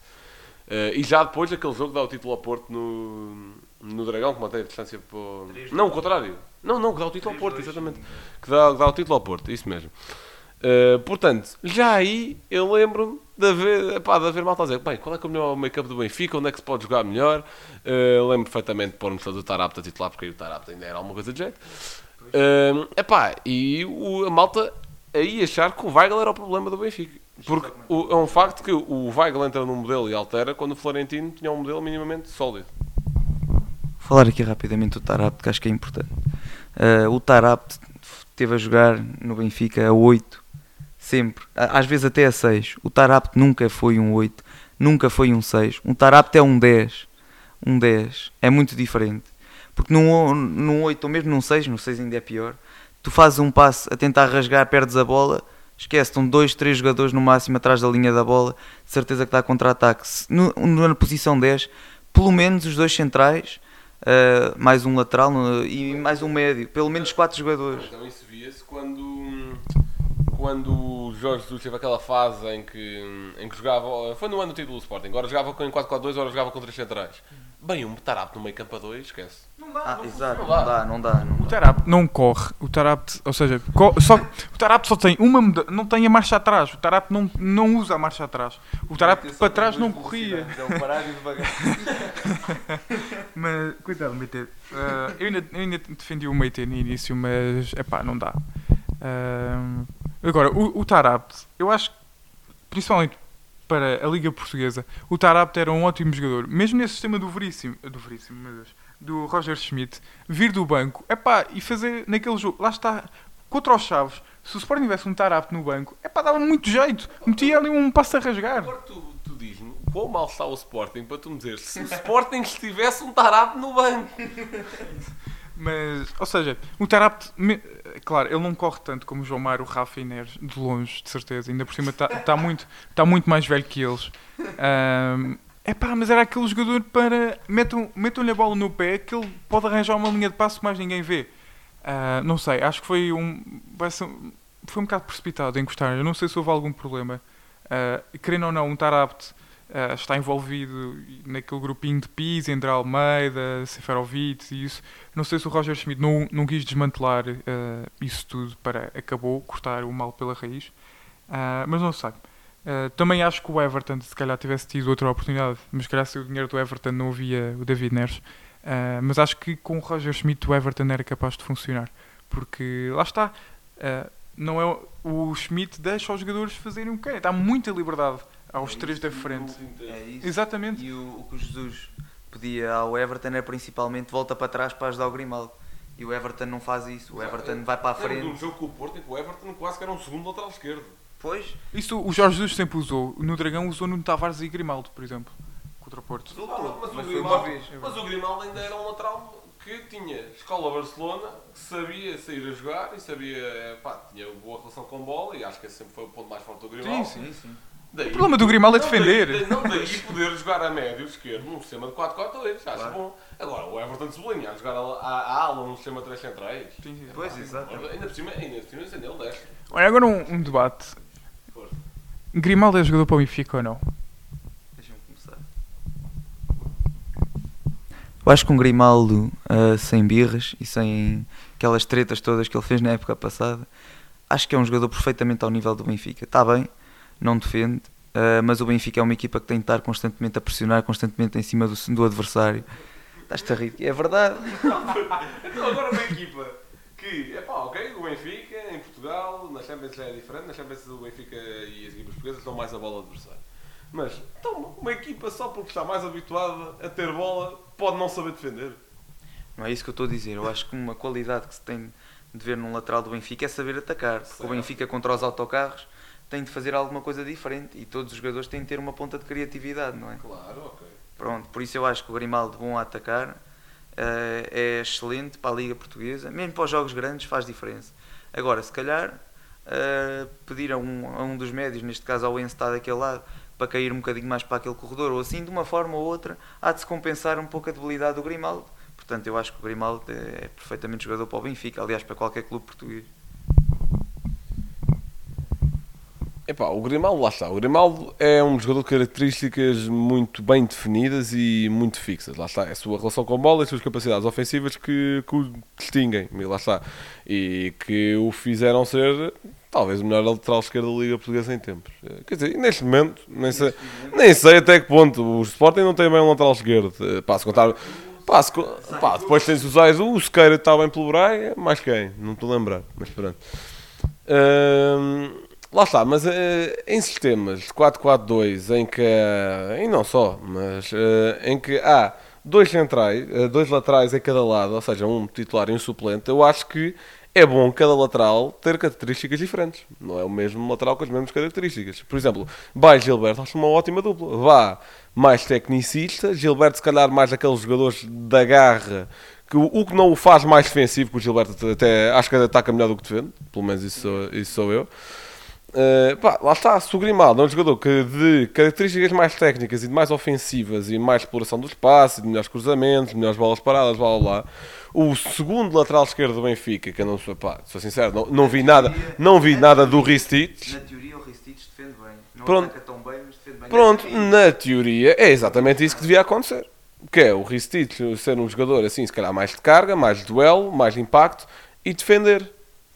Eh, e já depois daquele jogo dá o título ao Porto no, no Dragão, que mantém a distância para o... Não, o contrário. Não, não, que dá o título ao Porto, exatamente. Que dá, que dá o título ao Porto, isso mesmo. Uh, portanto, já aí eu lembro-me de haver, pá, de haver malta a dizer bem, qual é que é o melhor make-up do Benfica, onde é que se pode jogar melhor. Uh, lembro perfeitamente de pôr-nos todo o Tarapta a titular, porque aí o Tarapta ainda era alguma coisa de jeito. Uh, epá, e o, a malta aí achar que o Weigl era o problema do Benfica. Porque o- é um facto que o Weigl entra num modelo e altera quando o Florentino tinha um modelo minimamente sólido. falar aqui rapidamente do Tarapte, que acho que é importante. Uh, o Tarapte teve a jogar no Benfica a 8, sempre, às vezes até a 6. O Tarapte nunca foi um 8, nunca foi um 6. Um Tarapte é um 10. Um 10 é muito diferente. Porque num, num 8 ou mesmo num 6, no 6 ainda é pior, tu fazes um passe a tentar rasgar, perdes a bola, esquece, estão dois, três jogadores no máximo atrás da linha da bola, de certeza que está contra-ataque. Na posição 10, pelo menos os dois centrais, Uh, mais um lateral e mais um médio, pelo menos quatro jogadores. Então isso via-se quando, quando o Jorge Jesus teve aquela fase em que, em que jogava, foi no ano do título do Sporting, agora jogava com- em 4-4-2, agora jogava com três centrais. Bem, um Tarapto no meio campo a dois, esquece. Ah, exato, não não dá. dá, não dá. Não O dá. Tarapte não corre. O Tarapte, ou seja, só, o Tarapte só tem uma muda, não tem a marcha atrás. O Tarapte não, não usa a marcha atrás. O Tarapte para trás não corria. Mas, cuidado, Meite. Ah, eu, ainda, eu ainda defendi o Meite no início, mas é pá, não dá. Ah, agora, o, o eu acho que, principalmente para a Liga Portuguesa, o Tarapte era um ótimo jogador. Mesmo nesse sistema do Veríssimo, do Veríssimo, meu Deus, do Roger Schmidt, vir do banco, é pá, e fazer naquele jogo, lá está, contra os Chaves. Se o Sporting tivesse um Tarapte no banco, é pá, dava muito jeito. Metia ali um passo a rasgar. Agora tu, tu diz-me quão mal está o Sporting para tu me dizer se o Sporting estivesse um Tarapto no banco. Mas, ou seja, o Tarapte, claro, ele não corre tanto como o João Mário, o Rafa e Neres, de longe, de certeza. Ainda por cima está tá muito, tá muito mais velho que eles. é pá, mas era aquele jogador para. Metam- Metam-lhe a bola no pé que ele pode arranjar uma linha de passo que mais ninguém vê. Ah, não sei, acho que foi um, vai ser um- foi um bocado precipitado encostar. Eu não sei se houve algum problema. Ah, querendo ou não, um Tarabt ah, está envolvido naquele grupinho de PIS entre Almeida, Seferovic e isso. Não sei se o Roger Schmidt não, não quis desmantelar ah, isso tudo para acabou cortar o mal pela raiz. Ah, mas não sei. Ah, também acho que o Everton, se calhar, tivesse tido outra oportunidade, mas se calhar se o dinheiro do Everton não havia o David Neres. Mas acho que com o Roger Schmidt o Everton era capaz de funcionar. Porque lá está, não é, o Schmidt deixa os jogadores fazerem o que querem, dá muita liberdade aos três da frente. É isso. Exatamente. E o, o que o Jesus pedia ao Everton era principalmente volta para trás para ajudar o Grimaldo. E o Everton não faz isso. O Everton vai para a Lembro de um frente. jogo com o Porto em que o Everton quase que era um segundo lateral esquerdo. Pois, Isso o Jorge Jesus sempre usou. No Dragão usou no Tavares e Grimaldo, por exemplo, contra o Porto. Ah, mas, Mas o Grimaldo, vez. mas o Grimaldo ainda era um lateral que tinha escola Barcelona, que sabia sair a jogar e sabia, pá, tinha boa relação com bola e acho que esse sempre foi o ponto mais forte do Grimaldo. Sim, sim, sim. Daí- O problema do Grimaldo é defender. daí- não daí poder jogar a médio esquerdo num sistema de 4-4-2, acho Claro. bom. Agora, o Everton sublinha a jogar a, a, a ala num sistema de 3 centrais. Sim, sim. Pois, exato. Ainda por cima, ainda por cima, ainda ele desce. Olha, agora um, um debate. Força. Grimaldo é jogador para o Benfica ou não? Deixa-me começar. Eu acho que um Grimaldo ah, sem birras e sem aquelas tretas todas que ele fez na época passada, acho que é um jogador perfeitamente ao nível do Benfica. Está bem, não defende, ah, mas o Benfica é uma equipa que tem de estar constantemente a pressionar, constantemente em cima do, do adversário. Estás-te a rir, é verdade. Então, agora uma equipa que, é pá, ok, o Benfica em Portugal, na Champions já é diferente, na Champions o Benfica e as equipas portuguesas dão mais a bola ao adversário. Mas, então, uma equipa só porque está mais habituada a ter bola pode não saber defender. Não é isso que eu estou a dizer. Eu acho que uma qualidade que se tem de ver num lateral do Benfica é saber atacar. Porque o Certo. Benfica contra os autocarros tem de fazer alguma coisa diferente e todos os jogadores têm de ter uma ponta de criatividade, não é? Claro, ok. Pronto, por isso eu acho que o Grimaldo bom a atacar eh, é excelente para a Liga Portuguesa, mesmo para os jogos grandes faz diferença. Agora, se calhar, eh, pedir a um, a um dos médios, neste caso ao Enzo está daquele lado, para cair um bocadinho mais para aquele corredor, ou assim, de uma forma ou outra, há de se compensar um pouco a debilidade do Grimaldo. Portanto, eu acho que o Grimaldo é, é perfeitamente jogador para o Benfica, aliás, para qualquer clube português. Epá, o Grimaldo, lá está. O Grimaldo é um jogador de características muito bem definidas e muito fixas. Lá está. É a sua relação com a bola e as suas capacidades ofensivas que, que o distinguem. E lá está. E que o fizeram ser talvez o melhor lateral esquerdo da Liga Portuguesa em tempos. Eh, Quer dizer, neste momento, nem sei, nem sei até que ponto. O Sporting não tem bem um lateral esquerdo. Eh, se contar. Co- pá, depois tens os Ais, o Sequeira está bem pelo Braga, mais quem? Não estou a lembrar, mas pronto. Hum, lá está, mas eh, em sistemas de 4-4-2 em que, eh, e não só, mas eh, em que há dois centrais, dois laterais em cada lado, ou seja, um titular e um suplente, eu acho que é bom cada lateral ter características diferentes. Não é o mesmo lateral com as mesmas características. Por exemplo, vai Gilberto, acho uma ótima dupla. Vá mais tecnicista, Gilberto se calhar mais aqueles jogadores da garra que o, que não o faz mais defensivo, que o Gilberto até acho que ataca melhor do que defende, pelo menos isso sou, isso sou eu. Uh, pá, lá está, se o Grimaldo é um jogador que de características mais técnicas e de mais ofensivas e mais exploração do espaço, e de melhores cruzamentos, melhores bolas paradas, blá blá blá. O segundo lateral esquerdo do Benfica, que eu não sou, pá, sou sincero, não, não vi nada, não vi nada do Ristich. Na teoria, o Ristich defende bem. Não Pronto. ataca tão bem, mas defende bem. Pronto, na teoria é exatamente isso que devia acontecer. Que é o Ristich ser um jogador assim, se calhar mais de carga, mais de duelo, mais de impacto e defender.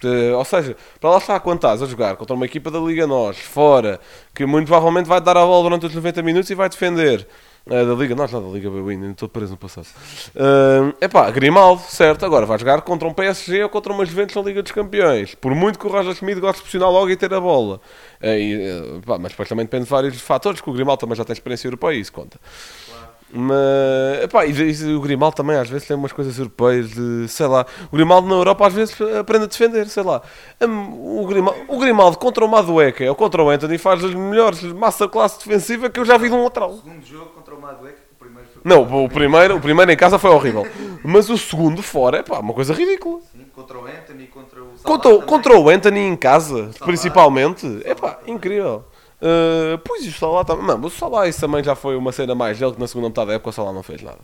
Eh, Ou seja, para lá estar quando estás a jogar contra uma equipa da Liga Nós, fora, que muito provavelmente vai dar a bola durante os 90 minutos e vai defender. Eh, da Liga Nós, não da Liga Bwin, ainda estou preso no passado. É epá, Grimaldo, certo, agora vai jogar contra um PSG ou contra uma Juventus na Liga dos Campeões. Por muito que o Roger Schmidt goste de pressionar logo e ter a bola. Eh, e, eh, pá, mas depois também depende de vários fatores, que o Grimaldo também já tem experiência europeia e isso conta. Mas, epá, e, e o Grimaldo também às vezes tem umas coisas europeias de, sei lá, o Grimaldo na Europa às vezes aprende a defender, sei lá. Hum, O Grimaldo, o Grimaldo contra o Madueca ou contra o Anthony faz as melhores masterclass defensiva que eu já vi de um lateral. Segundo jogo contra o Madueca, o primeiro foi Não, o primeiro, o primeiro em casa foi horrível. Mas o segundo fora, é pá, uma coisa ridícula. Sim, contra o Anthony, contra o Salah Contra, o- contra o Anthony em casa, principalmente, é pá, incrível. Uh, pois e o Salah também. Mano, o Salah isso também já foi uma cena mais dele que na segunda metade da época o Salah não fez nada.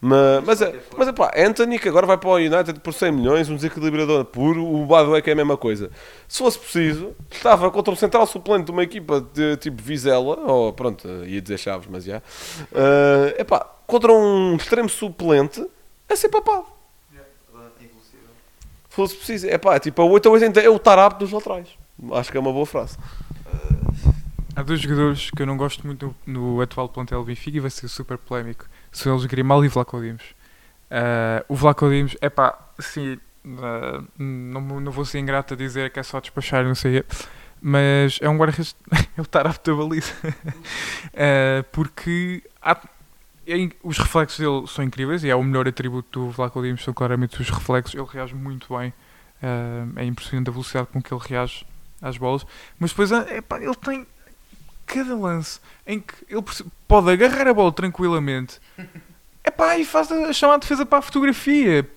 Mas, mas, é, mas é pá, Anthony que agora vai para o United por 100 milhões, um desequilibrador puro, o Badway que é a mesma coisa. Se fosse preciso, estava contra o central suplente de uma equipa de tipo Vizela, ou pronto, ia dizer Chaves, mas já. Uh, é pá, contra um extremo suplente, é ser papado. Se fosse preciso, é pá, tipo, a 8 a 80 é o tarap dos laterais. Acho que é uma boa frase. Há dois jogadores que eu não gosto muito no, no atual plantel do Benfica e vai ser super polémico. São eles Grimaldo e Vlaco Dimos. Uh, o Vlaco Dimos, é pá, sim, uh, não, não vou ser ingrato a dizer que é só despachar não sei mas é um guarda-redes, é o taraf da baliza. uh, porque há, é, os reflexos dele são incríveis e é o melhor atributo do Vlaco Dimos, são claramente os reflexos. Ele reage muito bem, é impressionante a velocidade com que ele reage às bolas, mas depois epá, ele tem cada lance em que ele pode agarrar a bola tranquilamente epá, e faz a chamada defesa para a fotografia.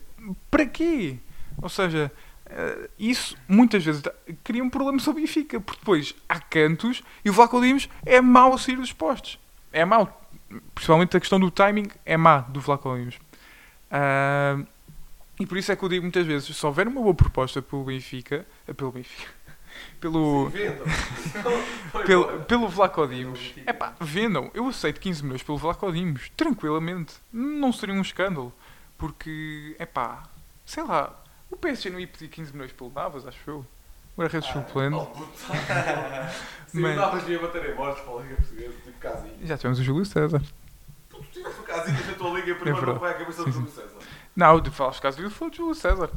Para quê? Ou seja, eh, isso muitas vezes cria um problema sobre o Benfica, porque depois há cantos e o Vlaco Dimos é mau a sair dos postos. É mau. Principalmente a questão do timing é má do Vlaco Dimos. Uh, e por isso é que eu digo muitas vezes, se houver uma boa proposta pelo Benfica, eh, pelo Benfica, pelo, pelo, pelo Vlaco Dimos. É pá, vendam. Eu aceito 15 milhões pelo Vlaco Dimos, tranquilamente. Não seria um escândalo. Porque, é pá, sei lá, o PSG não ia pedir 15 milhões pelo Navas, acho eu. Agora redes ah, suplente. Oh, Sim, Mas... o Navas ia bater em mortes para a Liga Portuguesa, tipo Casinha. Já tivemos o Júlio César. Tu tiveste o Casinha na tua Liga primeiro, é não vai a cabeça do Júlio César. Não, de falar os casos foi o Júlio César.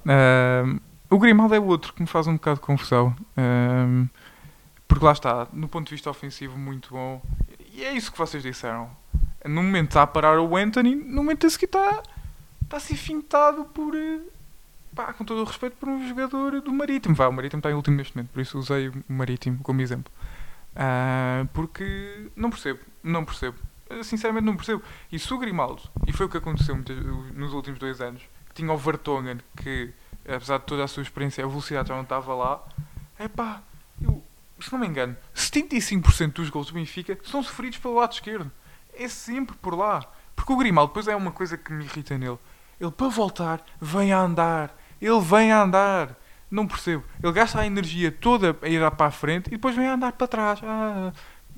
Uh, o Grimaldo é o outro que me faz um bocado de confusão. Um, porque lá está, no ponto de vista ofensivo, muito bom. E é isso que vocês disseram. No momento está a parar o Anthony, no momento a seguir está, está a ser fintado por. Eh, pá, com todo o respeito, por um jogador do Marítimo. Vá, o Marítimo está em último neste momento, por isso usei o Marítimo como exemplo. Uh, porque não percebo, não percebo. Sinceramente, não percebo. E se o Grimaldo, e foi o que aconteceu nos últimos dois anos, que tinha o Vertonghen que apesar de toda a sua experiência, a velocidade já não estava lá. É pá, se não me engano, 75% dos gols do Benfica são sofridos pelo lado esquerdo. É sempre por lá. Porque o Grimaldo, depois é uma coisa que me irrita nele. Ele, para voltar, vem a andar. Ele vem a andar. Não percebo. Ele gasta a energia toda a ir para a frente e depois vem a andar para trás. Ah,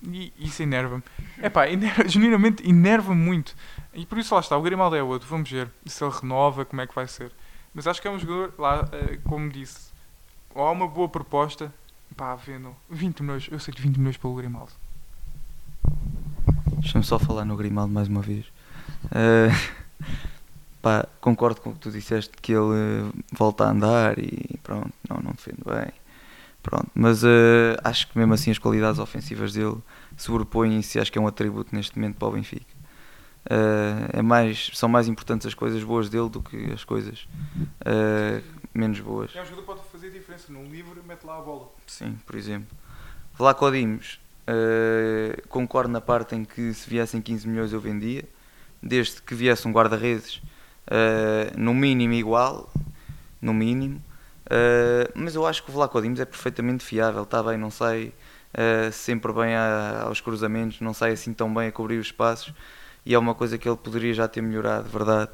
e isso enerva-me. É pá, enerva, genuinamente enerva-me muito. E por isso lá está. O Grimaldo é outro. Vamos ver se ele renova, como é que vai ser. Mas acho que é um jogador, lá, eh, como disse, ou há uma boa proposta, pá, vendo 20 milhões, eu sei de 20 milhões pelo Grimaldo. Deixa-me só falar no Grimaldo mais uma vez. Uh, pá, concordo com o que tu disseste que ele volta a andar e pronto, não, não defende bem. Pronto, mas uh, acho que mesmo assim as qualidades ofensivas dele sobrepõem-se acho que é um atributo neste momento para o Benfica. Uh, é mais, são mais importantes as coisas boas dele do que as coisas uh, menos boas. É um jogador que pode fazer diferença. Num livro, mete lá a bola. Sim, por exemplo. Vlaco Dimos, uh, concordo na parte em que se viessem 15 milhões eu vendia, desde que viesse um guarda-redes no mínimo igual, no mínimo. mas eu acho que o Vlaco Dimos é perfeitamente fiável, está bem, não sai sempre bem a, aos cruzamentos, não sai assim tão bem a cobrir os espaços e é uma coisa que ele poderia já ter melhorado, verdade.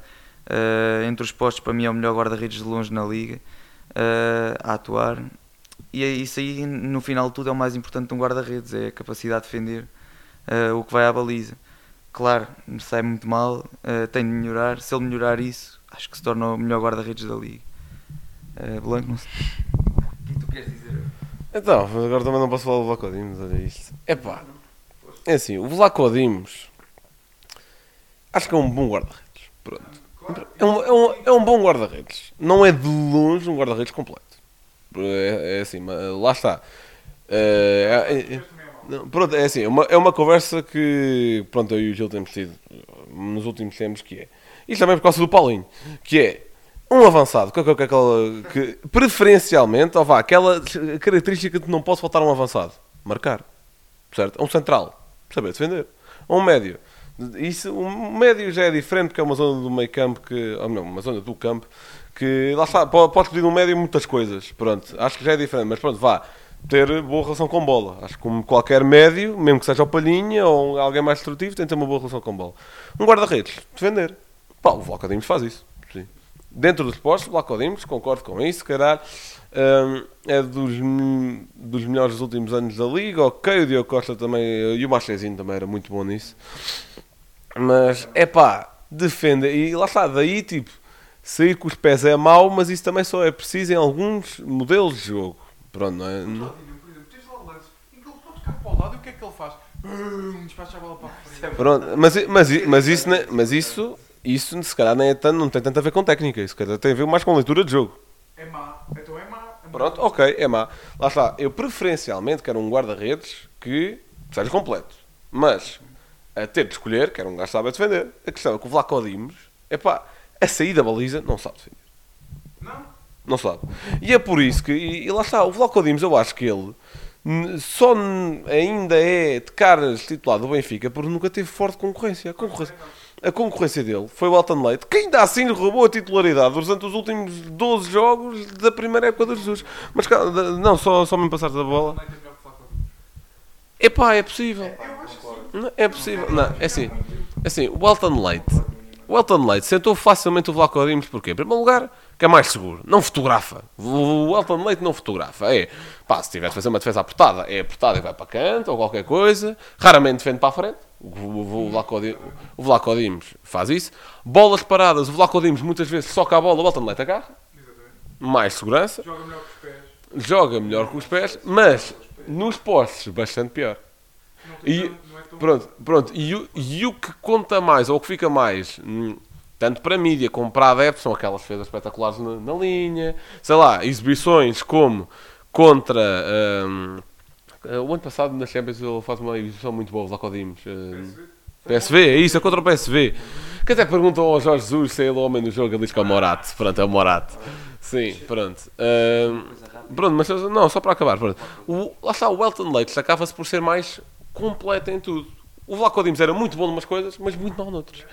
Uh, entre os postos, para mim, é o melhor guarda-redes de longe na liga uh, a atuar. E é isso aí, no final de tudo, é o mais importante de um guarda-redes: é a capacidade de defender uh, o que vai à baliza. Claro, me sai muito mal, tem de melhorar. Se ele melhorar isso, acho que se torna o melhor guarda-redes da liga. Blanco, não sei. O que tu queres dizer? Então, agora também não posso falar do Vlacodimos, olha isto. Epá, é assim, o Vlacodimos Acho que é um bom guarda-redes. Pronto. É um, é um, é um bom guarda-redes. Não é de longe um guarda-redes completo. É, é, assim, lá está. É, é, é, pronto, é assim, é uma, é uma conversa que pronto, eu e o Gil temos tido nos últimos tempos que é. Isto também por causa do Paulinho, que é um avançado, que, que, que, que preferencialmente, ou vá, aquela característica de não posso faltar um avançado, marcar, certo? Um central, saber defender, um médio, isso, o médio já é diferente porque é uma zona do meio campo que. Ou não, uma zona do campo que lá está, podes pedir no médio muitas coisas. Pronto, acho que já é diferente, mas pronto, vá. ter boa relação com bola. Acho que como qualquer médio, mesmo que seja o Palhinha ou alguém mais destrutivo, tem que ter uma boa relação com bola. Um guarda-redes, defender. Pá, o Vlaco Dimos faz isso. Sim. Dentro dos postos, Vlaco Dimos, concordo com isso, caralho. Hum, é dos, dos melhores dos últimos anos da Liga. Ok, o Diogo Costa também, e o Marchezinho também era muito bom nisso. Mas, é pá, defende. E lá está, daí, tipo, sair com os pés é mau, mas isso também só é preciso em alguns modelos de jogo. Pronto, não é? Não- Por exemplo, tens lá o lance em que ele pode tocar para o lado e o que é que ele faz? Bum, despacha a bola para a frente. Pronto, mas, mas, mas isso, né- mas isso, isso se calhar nem é tanto, não tem tanto a ver com técnica, isso se calhar tem a ver mais com leitura de jogo. É má. Então é má. É má. Pronto, ok, é má. Lá está, eu preferencialmente quero um guarda-redes que seja completo. Mas, a ter de escolher, quero um gajo que sabe defender. A questão é que o Vlaco Dimos, é pá, a sair da baliza não sabe defender. Não? Não sabe. E é por isso que, e, e lá está, o Vlaco Dimos, eu acho que ele só ainda é de caras titular do Benfica porque nunca teve forte concorrência. A concorrência, a concorrência dele foi o Elton Leite, que ainda assim lhe roubou a titularidade durante os últimos 12 jogos da primeira época de Jesus. Mas não, só, só me passar da bola. É que. Epá, é possível. Eu acho que. Não, é possível. Não, é assim. É assim, o Elton Leite. O Elton Leite sentou facilmente o Vlaco Dimos porquê? Em primeiro lugar, que é mais seguro. Não fotografa. O Elton Leite não fotografa. É, pá, se tiver de fazer uma defesa apertada, é apertada e vai para canto ou qualquer coisa. Raramente defende para a frente. O, o, Vlaco, Dimos faz isso. Bolas paradas, o Vlaco Dimos muitas vezes soca a bola, o Elton Leite agarra. Mais segurança. Joga melhor com os pés. Joga melhor com os pés, mas nos postes, bastante pior. Não, tem E- Pronto, pronto. E, o- e o que conta mais, ou o que fica mais, hum, tanto para a mídia como para adeptos, são aquelas defesas espetaculares na, na linha, sei lá, exibições como contra. hum, eh, o ano passado na Champions ele faz uma exibição muito boa, lá com o Dimos. hum, PSV, é isso, é contra o PSV. Que até perguntam ao Jorge Jesus se é ele o homem do jogo, ele diz que é o Morato. Pronto, é o Morato. Sim, pronto. Hum, pronto, mas não, só para acabar. Pronto. O, lá está, o Elton Leite destacava-se por ser mais completo em tudo. O Vlaco Dimos era muito bom em umas coisas, mas muito mal noutras.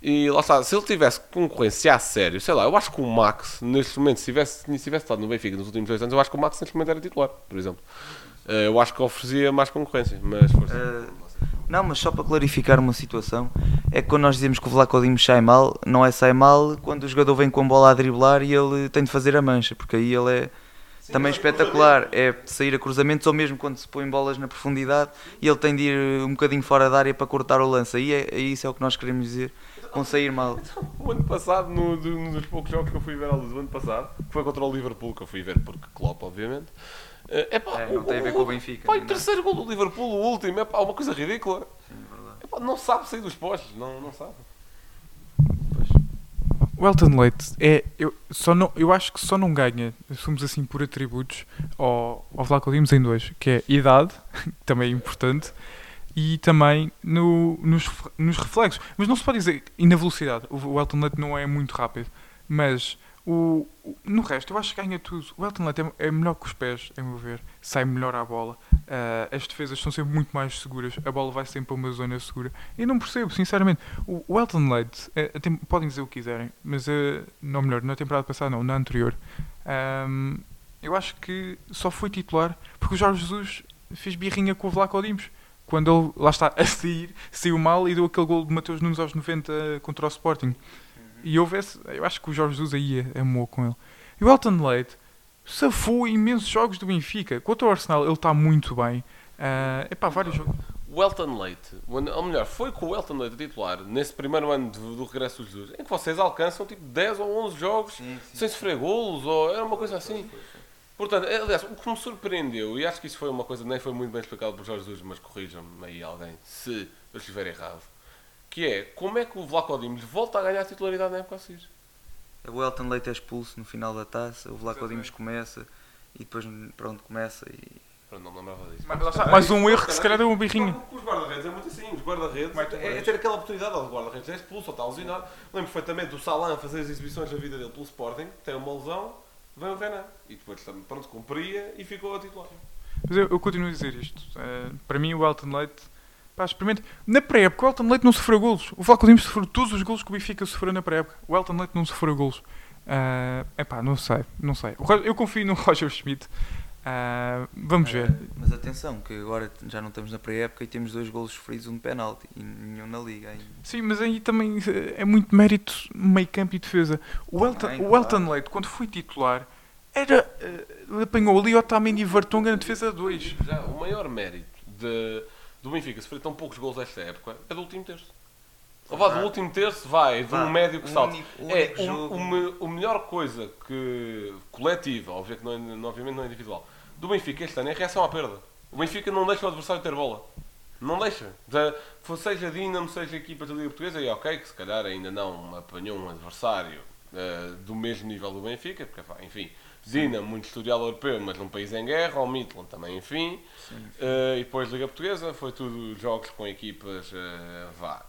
E lá está, se ele tivesse concorrência a sério, sei lá, eu acho que o Max, neste momento, se tivesse, se tivesse estado no Benfica nos últimos dois anos, eu acho que o Max neste momento era titular, por exemplo. Eh, Eu acho que oferecia mais concorrência, mas força. Eh, não, mas só para clarificar uma situação, é que quando nós dizemos que o Vlaco Dimos sai mal, não é sai mal quando o jogador vem com a bola a driblar e ele tem de fazer a mancha, porque aí ele é também espetacular, é sair a cruzamentos ou mesmo quando se põe bolas na profundidade e ele tem de ir um bocadinho fora da área para cortar o lance, aí, é, isso é o que nós queremos dizer, com sair mal. O ano passado, no, num dos poucos jogos que eu fui ver à luz, o ano passado, que foi contra o Liverpool, que eu fui ver porque Klopp, obviamente. É, pá, É, não tem a ver com o Benfica, Pá, o terceiro gol do Liverpool, o último, é pá, uma coisa ridícula. É pá, não sabe sair dos postos, não, não sabe. O Elton Leite é. Eu, só não, eu acho que só não ganha, somos assim por atributos, ao, ao Vlaco Dimos em dois, que é idade, que também é importante, e também no, nos, nos reflexos. Mas não se pode dizer. E na velocidade. O, Elton Leite não é muito rápido. Mas o, no resto, eu acho que ganha tudo. O Elton Leite é, é melhor que os pés, a meu ver. Sai melhor à bola. Ah, as defesas são sempre muito mais seguras. A bola vai sempre para uma zona segura. E não percebo, sinceramente. O, o Elton Leite, tem- podem dizer o que quiserem, mas eh, não melhor, na temporada passada não, na anterior. ahm, eu acho que só foi titular porque o Jorge Jesus fez birrinha com o Vlaco Dimos. Quando ele, lá está, a sair, saiu mal e deu aquele gol de Mateus Nunes aos 90 contra o Sporting. E houve esse, eu acho que o Jorge Jesus aí amou com ele. E o Elton Leite safou imensos jogos do Benfica. Contra o Arsenal ele está muito bem. É epá, vários jogos. O Elton Leite, ou melhor, foi com o Elton Leite a titular nesse primeiro ano do, do regresso dos Jesus, em que vocês alcançam tipo 10 ou 11 jogos sem sofrer golos, ou era uma coisa assim. Portanto, é, aliás, o que me surpreendeu, e acho que isso foi uma coisa, nem foi muito bem explicado por Jorge Jesus, mas corrijam-me aí alguém se eu estiver errado, que é como é que o Vlaco Dimos volta a ganhar a titularidade na época a seguir? O Elton Leite é expulso no final da taça, o Vlaco Dimos começa e depois pronto começa e Pronto, não me lembrava disso. Mas lá está, mais um erro que se calhar deu uma birrinha. Os guarda-redes é muito assim, os guarda-redes é, é ter aquela oportunidade, ó, o guarda-redes é expulso ou está lesionado. Lembro perfeitamente do Salan fazer as exibições da vida dele pelo Sporting, tem uma lesão, vem o Renan. E depois pronto, cumpria e ficou a titular. Mas eu, eu continuo a dizer isto. Eh, para mim, o Elton Leite, pá, experimente. Na pré-época, o Elton Leite não sofreu golos. O Vlaco Dimos sofreu todos os golos que o Benfica sofreu na pré-época. O Elton Leite não sofreu golos. É pá, não sei, não sei. Eu confio no Roger Schmidt. Ah, vamos ver. Mas atenção, que agora já não estamos na pré-época e temos dois golos sofridos, um de penalti e nenhum na liga ainda. Sim, mas aí também eh, é muito mérito meio campo e defesa. O Elton, Também, o Elton claro. Leite, quando foi titular, era, eh, apanhou ali Otamendi e Vertonghen na defesa 2. Já, o maior mérito de, do Benfica sofrer tão poucos gols esta época é do último terço. Ou vá, do último terço vai, de um médio que o salta. é o, o, me- o melhor coisa que coletiva, óbvio que não é, obviamente não é individual, do Benfica este ano é a reação à perda. O Benfica não deixa o adversário ter bola. Não deixa. Seja Dinamo, seja equipa da Liga Portuguesa, é ok que se calhar ainda não apanhou um adversário eh, do mesmo nível do Benfica, porque enfim, Dinamo, muito historial europeu, mas num país em guerra, o Midland também, enfim. Eh, e depois Liga Portuguesa, foi tudo jogos com equipas eh, vá,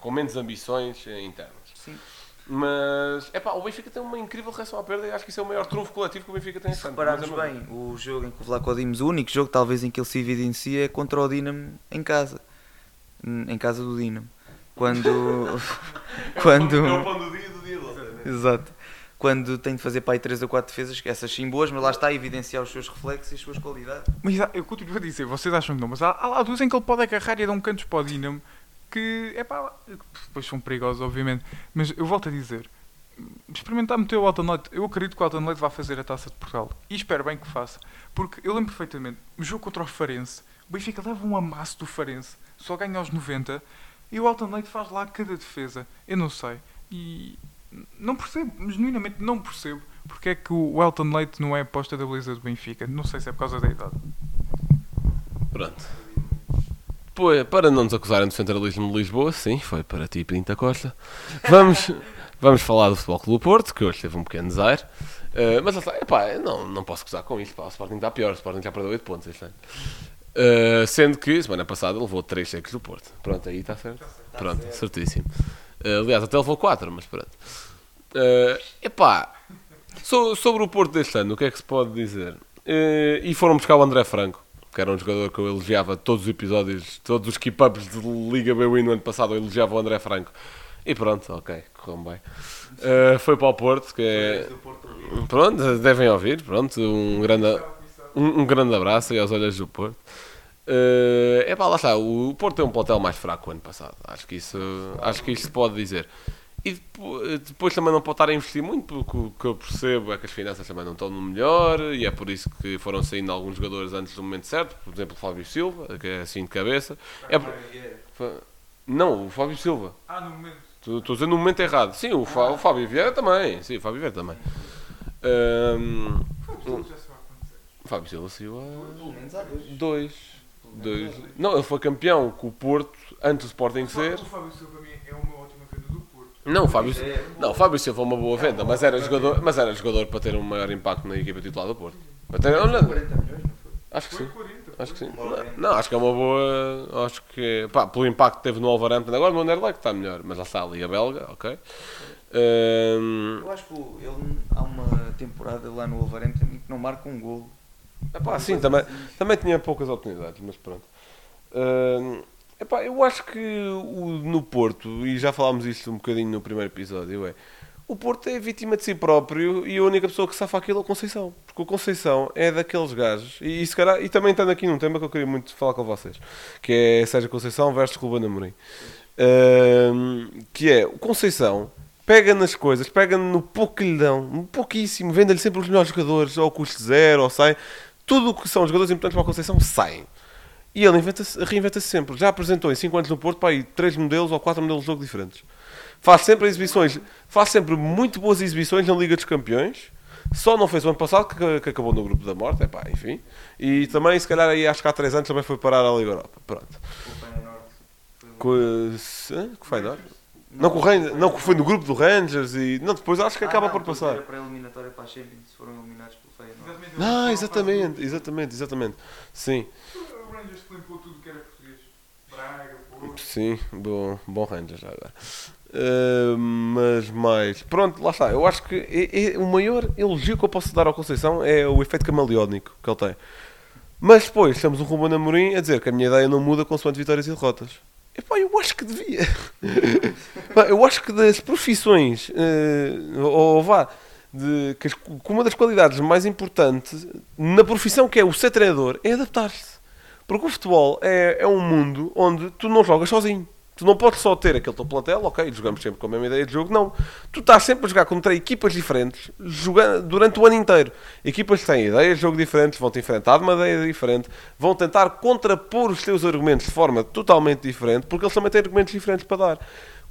com, menos ambições eh, internas. Sim. Mas é pá, o Benfica tem uma incrível reação à perda e acho que isso é o maior trunfo coletivo que o Benfica tem Se repararmos é bem, o jogo em que o Vlaco Dimos, o único jogo talvez em que ele se evidencia é contra o Dinamo em casa. Em casa do Dinamo. Quando. quando. É o pão do dia do dia do outro. Exato. Quando tem de fazer para aí 3 ou 4 defesas, essas sim boas, mas lá está a evidenciar os seus reflexos e as suas qualidades. Mas eu continuo a dizer, vocês acham que não, mas há, há lá duas em que ele pode agarrar e dar um canto para o Dinamo que é pá, depois são perigosos, obviamente. Mas eu volto a dizer, experimentar meter o Alton Leite, eu acredito que o Alton Leite vai fazer a taça de Portugal. E espero bem que faça, porque eu lembro perfeitamente, o jogo contra o Farense, o Benfica leva um amasso do Farense, só ganha aos 90 e o Alton Leite faz lá cada defesa, eu não sei, e não percebo, genuinamente não percebo porque é que o Elton Leite não é aposta da beleza do Benfica, não sei se é por causa da idade. Pronto. Pois, para não nos acusarem de centralismo de Lisboa, sim, foi para ti, Pinta Costa. Vamos, vamos falar do Futebol Clube do Porto, que hoje teve um pequeno desaire. Eh, mas lá epá, não, não posso acusar com isso. Pá, o Sporting está pior, o Sporting já perdeu 8 pontos este ano. Eh, sendo que semana passada levou 3 secos do Porto. Pronto, aí está certo. Pronto, certíssimo. Eh, aliás, até levou 4, mas pronto. Eh, epá, so- sobre o Porto deste ano, o que é que se pode dizer? Eh, e foram buscar o André Franco, que era um jogador que eu elogiava todos os episódios, todos os keep-ups de Liga BWI no ano passado, eu elogiava o André Franco. E pronto, ok, correu bem. Eh, foi para o Porto, que é. Pronto, devem ouvir, pronto, um grande, um, um grande abraço aí aos olhos do Porto. É epá, lá está, o Porto tem um plantel mais fraco o ano passado, acho que isso, acho que isso se pode dizer. E depo- depois também não pode estar a investir muito, porque o que eu percebo é que as finanças também não estão no melhor, e é por isso que foram saindo alguns jogadores antes do momento certo, por exemplo o Fábio Silva, que é assim de cabeça. É por- Não, o Fábio Silva. Ah, no momento. Estou dizendo no momento errado. Sim, o, Fá- o Fábio Vieira também. Sim, o Fábio Vieira também. O Fábio Silva saiu a dois. dois. Não, ele foi campeão com o Porto antes do Sporting ser. O Fábio Silva para mim é uma ótima venda do Porto. Não, o Fábio, não, o Fábio Silva foi uma boa venda, mas era jogador, mas era jogador para ter um maior impacto na equipa titular do Porto. Até, não, acho que sim. 40. Acho que sim. Não, acho que é uma boa. Acho que. Pá, pelo impacto que teve no Wolverhampton, agora no Anderlecht está melhor, mas lá está ali a belga, ok. Ahm, Eu acho que ele há uma temporada lá no em que não marca um golo. epá, sim, também, também tinha poucas oportunidades, mas pronto. Ahm, epá, eu acho que o, no Porto, e já falámos isto um bocadinho no primeiro episódio, é. O Porto é vítima de si próprio e a única pessoa que safa aquilo é o Conceição. Porque o Conceição é daqueles gajos, e, e, se calhar- e também estando aqui num tema que eu queria muito falar com vocês, que é Sérgio Conceição versus Ruben Amorim. Que é, o Conceição pega nas coisas, pega no pouco que lhe dão, pouquíssimo, vende-lhe sempre os melhores jogadores, ou custo zero, ou sai. Tudo o que são jogadores importantes para a Conceição saem. E ele inventa-se- reinventa-se sempre. Já apresentou em 5 anos no Porto, para aí 3 modelos ou 4 modelos de jogo diferentes. Faz sempre exibições, faz sempre muito boas exibições na Liga dos Campeões. Só não fez o ano passado, que, que acabou no grupo da morte, é pá, enfim. E também, se calhar, aí acho que há 3 anos também foi parar à Liga Europa. Pronto. Com, se- que foi, não? Não, com o Rangers, não, foi no grupo do Rangers e. Não, depois acho que acaba por passar. Para a eliminatória para a Champions, se foram eliminados pelo Feyenoord. Ah, exatamente, exatamente, exatamente. Sim, limpou tudo que era português. Braga, Porto. sim, bom, bom Rangers já agora. Uh, mas mais. Pronto, lá está. Eu acho que é- é- o maior elogio que eu posso dar ao Conceição é o efeito camaleónico que ele tem. Mas depois temos o Ruben Amorim a dizer que a minha ideia não muda consoante vitórias e derrotas. Epá, eu acho que devia. Eu acho que das profissões, eh, ou vá, de que uma das qualidades mais importantes na profissão que é o ser treinador é adaptar-se. Porque o futebol é, é um mundo onde tu não jogas sozinho. Tu não podes só ter aquele teu plantel, ok, jogamos sempre com a mesma ideia de jogo, não. Tu estás sempre a jogar contra equipas diferentes jogando, durante o ano inteiro. Equipas que têm ideias de jogo diferentes, vão te enfrentar de uma ideia diferente, vão tentar contrapor os teus argumentos de forma totalmente diferente, porque eles também têm argumentos diferentes para dar.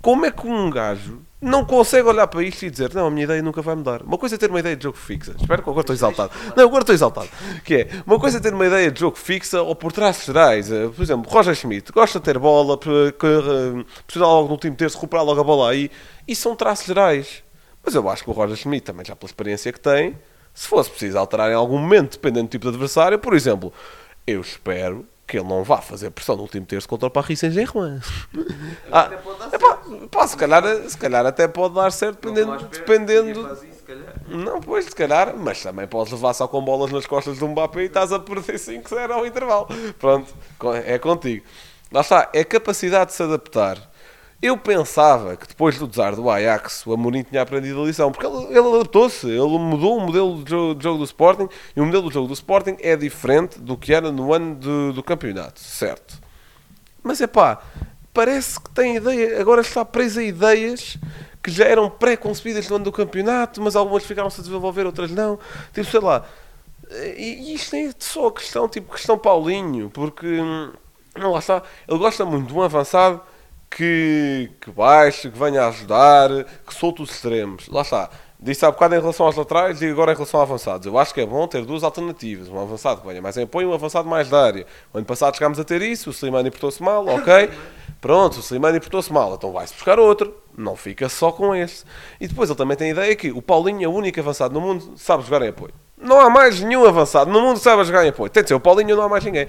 Como é que um gajo não consegue olhar para isto e dizer não, a minha ideia nunca vai mudar? Uma coisa é ter uma ideia de jogo fixa. Espero que agora estou exaltado. Não, agora estou exaltado. Que é, uma coisa é ter uma ideia de jogo fixa ou por traços gerais. Eh, Por exemplo, Roger Schmidt gosta de ter bola, eh, precisar logo no último terço, recuperar logo a bola aí. Isso são traços gerais. Mas eu acho que o Roger Schmidt, também já pela experiência que tem, se fosse preciso alterar em algum momento, dependendo do tipo de adversário, por exemplo, eu espero que ele não vá fazer pressão no último terço contra o Paris Saint-Germain. Ah, epá, pá, se, calhar, se calhar até pode dar certo dependendo, dependendo não, pois, se calhar, mas também podes levar só com bolas nas costas do Mbappé e estás a perder 5-0 ao intervalo. Pronto, é contigo. Lá está, é capacidade de se adaptar. Eu pensava que depois do desar do Ajax, o Amorim tinha aprendido a lição, porque ele, ele adaptou-se, ele mudou o modelo de jogo, de jogo do Sporting e o modelo do jogo do Sporting é diferente do que era no ano do, do campeonato, certo? Mas é pá, parece que tem ideia, agora está preso a ideias que já eram pré-concebidas no ano do campeonato, mas algumas ficaram-se a desenvolver, outras não. Tipo, sei lá. E, isto é só questão, tipo, questão Paulinho, porque hum, não, lá está, ele gosta muito de um avançado que, que baixe, que venha ajudar, que solte os extremos. Lá está. Disse há bocado em relação aos laterais e agora em relação a avançados. Eu acho que é bom ter duas alternativas. Um avançado que venha mais em apoio e um avançado mais da área. O ano passado chegámos a ter isso, o Slimani portou-se mal, ok. Pronto, o Slimani portou-se mal, então vai-se buscar outro. Não fica só com este. E depois ele também tem a ideia que o Paulinho é o único avançado no mundo que sabe jogar em apoio. Não há mais nenhum avançado no mundo que saiba jogar em apoio. Tem de ser o Paulinho, não há mais ninguém.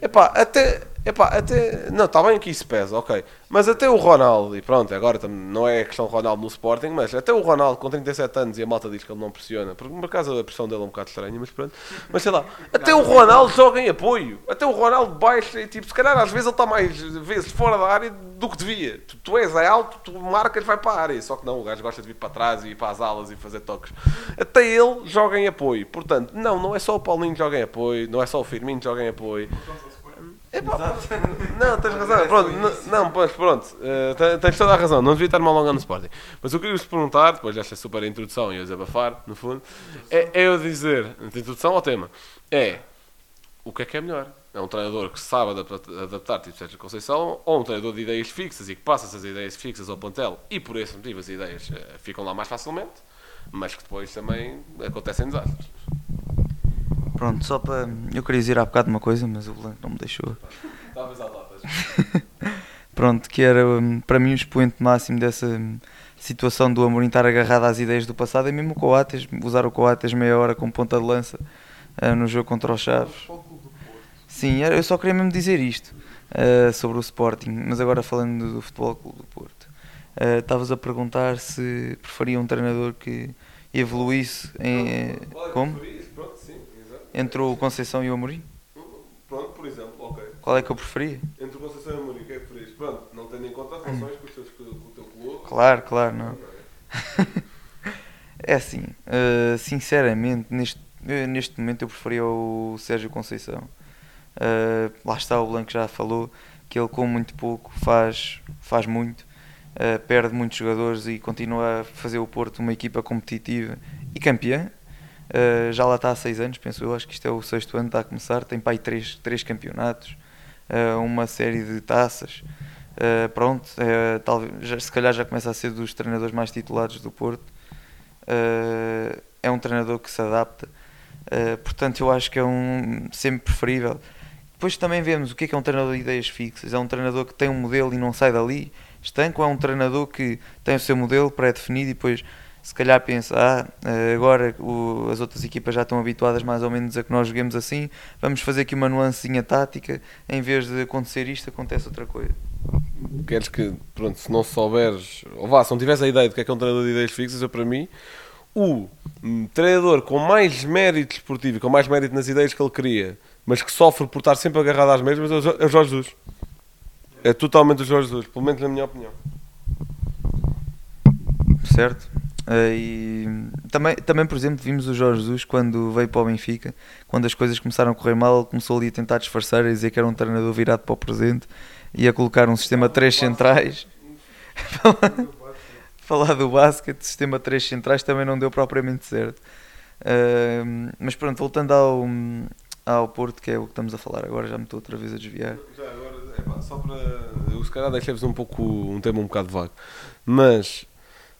Epá, até, epá, até. Não, está bem que isso pesa, ok. Mas até o Ronaldo, e pronto, agora não é questão do Ronaldo no Sporting, mas até o Ronaldo com 37 anos e a malta diz que ele não pressiona, porque por acaso a pressão dele é um bocado estranha, mas pronto. Mas sei lá, até o Ronaldo joga em apoio, até o Ronaldo baixa e tipo, se calhar às vezes ele está mais vezes fora da área do que devia. Tu, tu és alto, tu marcas, vai para a área, só que não, o gajo gosta de vir para trás e ir para as alas e fazer toques. Até ele joga em apoio, portanto, não, não é só o Paulinho que joga em apoio, não é só o Firmino que joga em apoio. Epá, não, tens razão. Pronto, não, não, pois pronto. eh, tens- toda a razão. Não devia estar-me alongando no Sporting. Mas eu queria vos perguntar, depois desta super introdução e eu desabafar, no fundo, é, é eu dizer, de introdução ao tema, é o que é que é melhor? É um treinador que sabe adaptar, adaptar tipo Sérgio Conceição ou um treinador de ideias fixas e que passa essas ideias fixas ao plantel e por esse motivo as ideias eh, ficam lá mais facilmente, mas que depois também acontecem desastres. Pronto, só para. Eu queria dizer há bocado uma coisa, mas o Blanco não me deixou. Talvez altas. Pronto, que era hum, para mim o expoente máximo dessa hum, situação do Amorim estar agarrado às ideias do passado é mesmo o Coates, usar o Coates meia hora como ponta de lança ah, no jogo contra o Chaves. Sim, eu só queria mesmo dizer isto ah, sobre o Sporting, mas agora falando do Futebol Clube do Porto. Ah, Estavas a perguntar se preferia um treinador que evoluísse em, como? Entre o Conceição e o Amorim. Pronto, por exemplo, ok. Qual é que eu preferia? Entre o Conceição e o Amorim, o que é que preferias? Pronto, não tendo em conta relações com, os teus, com o teu clube. Claro, claro, não. É assim, uh, sinceramente, neste, uh, neste momento eu preferia o Sérgio Conceição. Uh, lá está, o Blanco já falou que ele com muito pouco faz, faz muito, uh, perde muitos jogadores e continua a fazer o Porto uma equipa competitiva e campeã. Uh, já lá está há seis anos, penso eu, acho que isto é o sexto ano, está a começar, tem aí três, três campeonatos, uh, uma série de taças. Uh, pronto, talvez, já- se calhar já começa a ser dos treinadores mais titulados do Porto. É um treinador que se adapta, portanto, eu acho que é um sempre preferível. Depois também vemos o que é, que é um treinador de ideias fixas. É um treinador que tem um modelo e não sai dali, estanco, é um treinador que tem o seu modelo pré-definido e depois se calhar pensa, ah, eh, agora o- as outras equipas já estão habituadas mais ou menos a que nós joguemos assim, vamos fazer aqui uma nuancezinha tática, em vez de acontecer isto, acontece outra coisa. Queres que, pronto, se não souberes, ou vá, se não tiveres a ideia do que é que é um treinador de ideias fixas, eu para mim, o hum, treinador com mais mérito esportivo, e com mais mérito nas ideias que ele cria, mas que sofre por estar sempre agarrado às mesmas, é o é o Jorge Jesus. É totalmente o Jorge Jesus, pelo menos na minha opinião. Certo? Eh, e também, também, por exemplo, vimos o Jorge Jesus quando veio para o Benfica, quando as coisas começaram a correr mal, ele começou ali a tentar disfarçar, a dizer que era um treinador virado para o presente, e a colocar um sistema 3 centrais. Falar do basquete, sistema 3 centrais também não deu propriamente certo. Eh, mas pronto, voltando ao, ao Porto, que é o que estamos a falar agora, já me estou outra vez a desviar. Já agora, epá, só para. Eu se calhar deixei-vos um pouco um tema um bocado vago. Mas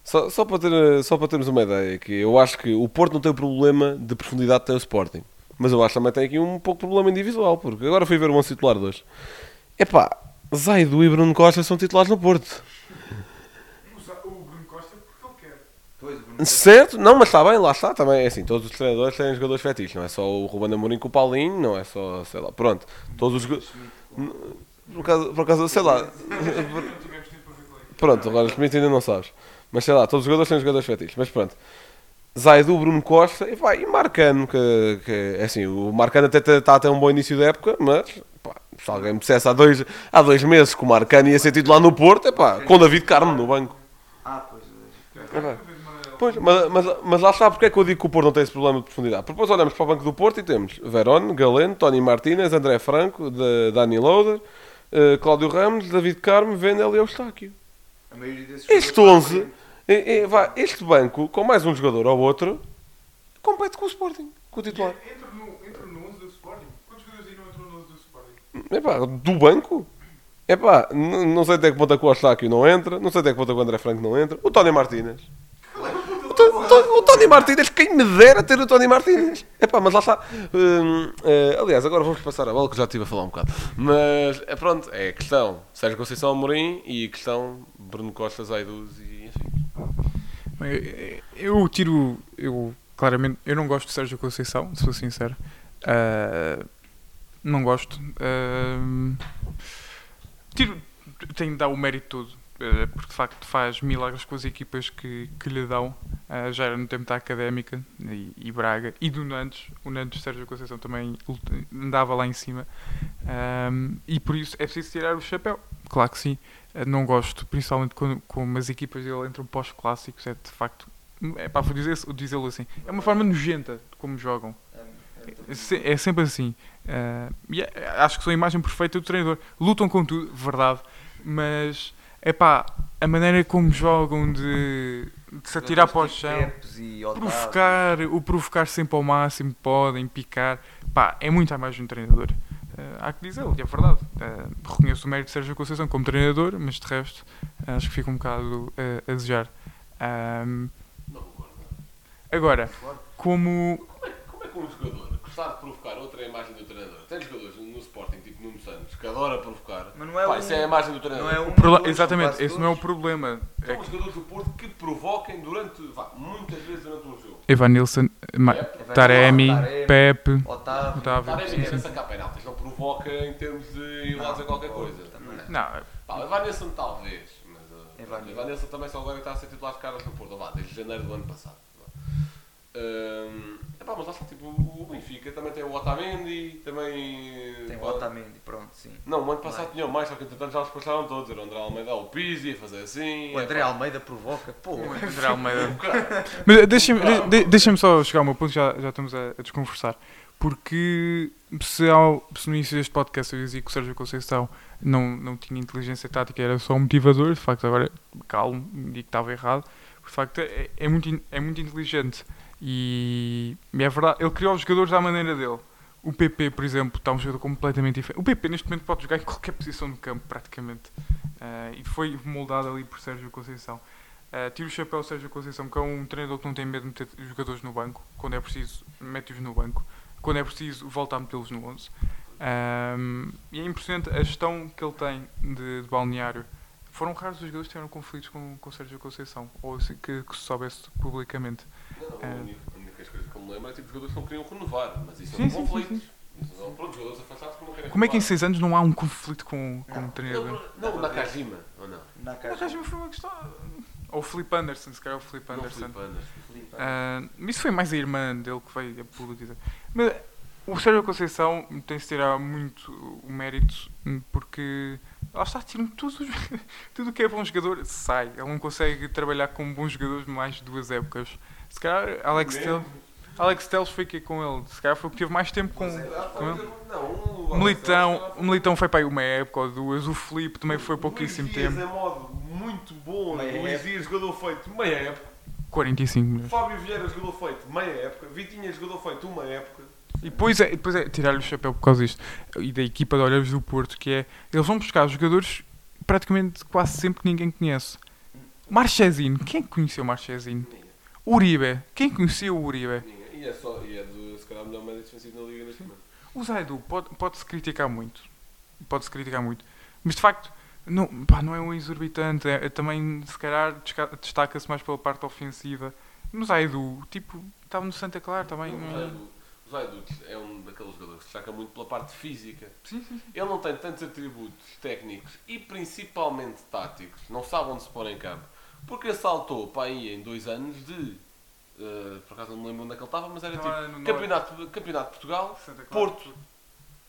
só, só, para ter, só para termos uma ideia, que eu acho que o Porto não tem o problema de profundidade que tem o Sporting. Mas eu acho que também tem aqui um pouco de problema individual, porque agora fui ver o 11 titular de hoje. Epá, Zaido e Bruno Costa são titulares no Porto. O Bruno Costa porque ele quer. Certo? Não, mas está bem, lá está também. É assim, todos os treinadores têm jogadores fetiches, não é só o Ruben Amorim com o Paulinho, não é só, sei lá, pronto. Todos os. Por acaso, por acaso, sei lá. Pronto, agora os ainda não sabes. Mas sei lá, todos os jogadores têm jogadores fetiches, mas pronto. Zaidu, Bruno Costa e, pá, e Marcano, que, que é assim, o Marcano até está até um bom início da época, mas pá, se alguém me dissesse há dois, há dois meses que o Marcano ia ser titular no Porto, é pá, com David Carmo no banco. Ah, pois. É Pois, mas, mas, mas lá está porque é que eu digo que o Porto não tem esse problema de profundidade. Porque depois olhamos para o banco do Porto e temos Verón, Galeno, Tony Martínez, André Franco, de, Dani Loader, eh, Cláudio Ramos, David Carmo, Vendel e Eustáquio. A maioria desses Este 11, eh, eh, vá, este banco, com mais um jogador ou outro, compete com o Sporting, com o titular. Entra no, entra no 11 do Sporting. Quantos jogadores aí não entram no 11 do Sporting? Epá, do banco? Epá, n- não sei até que ponto é que o Eustáquio não entra, não sei até que ponto é o André Franco não entra, o Tony Martínez. O, To- To- o Tony Martínez, quem me dera ter o Tony Martínez. Epá, mas lá está. Hum, eh, aliás, agora vamos passar a bola que já estive a falar um bocado. Mas é pronto, é a questão Sérgio Conceição Amorim e a questão Bruno Costa, Zaiduz e Eu tiro. Eu, claramente, eu não gosto de Sérgio Conceição, se sincero. Ah, não gosto. Ah, tiro. Tenho de dar o mérito todo. ah, porque de facto faz milagres com as equipas que, que lhe dão. Ah, já era no tempo da Académica e, e Braga. E do Nantes. O Nantes Sérgio Conceição também andava lá em cima. Ah, e por isso é preciso tirar o chapéu. Claro que sim. Uh, não gosto, principalmente quando como as equipas dele entram pós-clássicos, é de facto, é pá, vou dizer- dizê-lo assim, é uma forma nojenta de como jogam. É, se- é sempre assim. Uh, é- acho que são a imagem perfeita do treinador. Lutam com tudo, verdade, mas é pá, a maneira como jogam de, de se atirar para o chão, provocar, o provocar sempre ao máximo podem, picar, pá, é muito a de um treinador. Eh, há que dizê-lo, e é verdade. Eh, reconheço o mérito de Sérgio Conceição como treinador, mas de resto acho que fica um bocado eh, a desejar. Ahm, agora, como. Como é que um jogador gostar de provocar outra imagem do treinador? Tem jogadores no Sporting, tipo Nuno Santos, que adora provocar. Mas não é Pá, um- isso é a imagem do treinador. Não é um dois, exatamente, esse não é o problema. É São que os jogadores do Porto que provoquem durante, vá, muitas vezes durante um jogo. Evan Nilsson, Ma-. Taremi, Taremi. Pepe, Otávio. Otávio. Taremi sim, é sim. sacar penaltis, não provoca em termos de ir lá dizer qualquer coisa. Também. Não, Pá, o Evanilson talvez, mas uh, Evanilson. o Evanilson também só agora está a ser titular de caras no Porto, vá, desde janeiro do ano passado. Um, epá, mas lá está, tipo, o Benfica também tem o Otamendi, também... Tem o Otamendi, pronto, sim. Não, o ano passado tinham mais, só que entretanto já os passaram todos. Era o André Almeida, o Pizzi, a fazer assim. O André epá. Almeida provoca, pô. André Almeida. Mas deixa-me de- de- deixa-me só chegar ao meu ponto, já, já estamos a, a desconversar. Porque se, ao, se no início deste podcast eu dizia que o Sérgio Conceição não, não tinha inteligência tática, era só um motivador, de facto agora calmo, digo que estava errado, de facto é, é muito, é muito inteligente e, é verdade, ele criou os jogadores à maneira dele. O PP, por exemplo, está um jogador completamente diferente. O PP neste momento pode jogar em qualquer posição do campo, praticamente. Ah, e foi moldado ali por Sérgio Conceição. Uh, tiro o chapéu ao Sérgio Conceição, que é um treinador que não tem medo de meter jogadores no banco. Quando é preciso, mete-os no banco. Quando é preciso, volta a metê-los no 11. Um, e é impressionante a gestão que ele tem de, de balneário. Foram raros os jogadores que tiveram conflitos com, com o Sérgio Conceição, ou se- que, que se soubesse publicamente. Não, É. a única- a única coisa que eu me lembro é tipo jogadores que não queriam renovar, mas isso Sim, são sim, sim, conflitos. Isso são pronto, jogadores afastados que não querem Como é que em renovar. 6 anos não há um conflito com, com o treinador? Não, não, Nakajima, ou não? Na Mas caixa. acho que foi uma questão. Ou o Felipe Anderson, se calhar o Felipe Não, Anderson. Filipe Anderson. Ah, isso foi mais a irmã dele que veio a público dizer. Mas o Sérgio Conceição tem-se tirar muito o mérito porque Lá está, tiram tudo, tudo o que é bom jogador, sai. Ele não consegue trabalhar com bons jogadores mais de duas épocas. Se calhar Alex Telles, Alex Telles foi aqui com ele. Se calhar foi o que teve mais tempo com, com ele. Não, O Militão, o Militão foi para aí uma época ou duas. O Felipe também foi pouquíssimo Luís Dias tempo. é modo muito bom. Meia Luís época. Dias jogador feito meia época. 45 minutos. Fábio Vieira jogador feito meia época. Vitinha jogador feito uma época. E depois é, depois é tirar-lhe o chapéu por causa disto. E da equipa de Olheiros do Porto, que é. Eles vão buscar jogadores praticamente quase sempre que ninguém conhece. Marchesino, quem é que conheceu Marchesino? Uribe, quem conheceu o Uribe? Ninguém. E é, só, e é do, se calhar, o melhor médio defensivo na liga neste momento. O Zaidu pode- pode-se criticar muito. Pode-se criticar muito. Mas de facto, não, pá, não é um exorbitante. É, é também, se calhar, destaca-se mais pela parte ofensiva. No Zaidu, tipo, estava no Santa Clara também. O não- Zaidu- O Zaidu é um daqueles jogadores que destaca muito pela parte física. Sim, sim, sim. Ele não tem tantos atributos técnicos e principalmente táticos. Não sabe onde se pôr em campo. Porque saltou para aí em dois anos de. eh, por acaso não me lembro onde é que ele estava, mas era Estava tipo campeonato, campeonato de Portugal. Porto.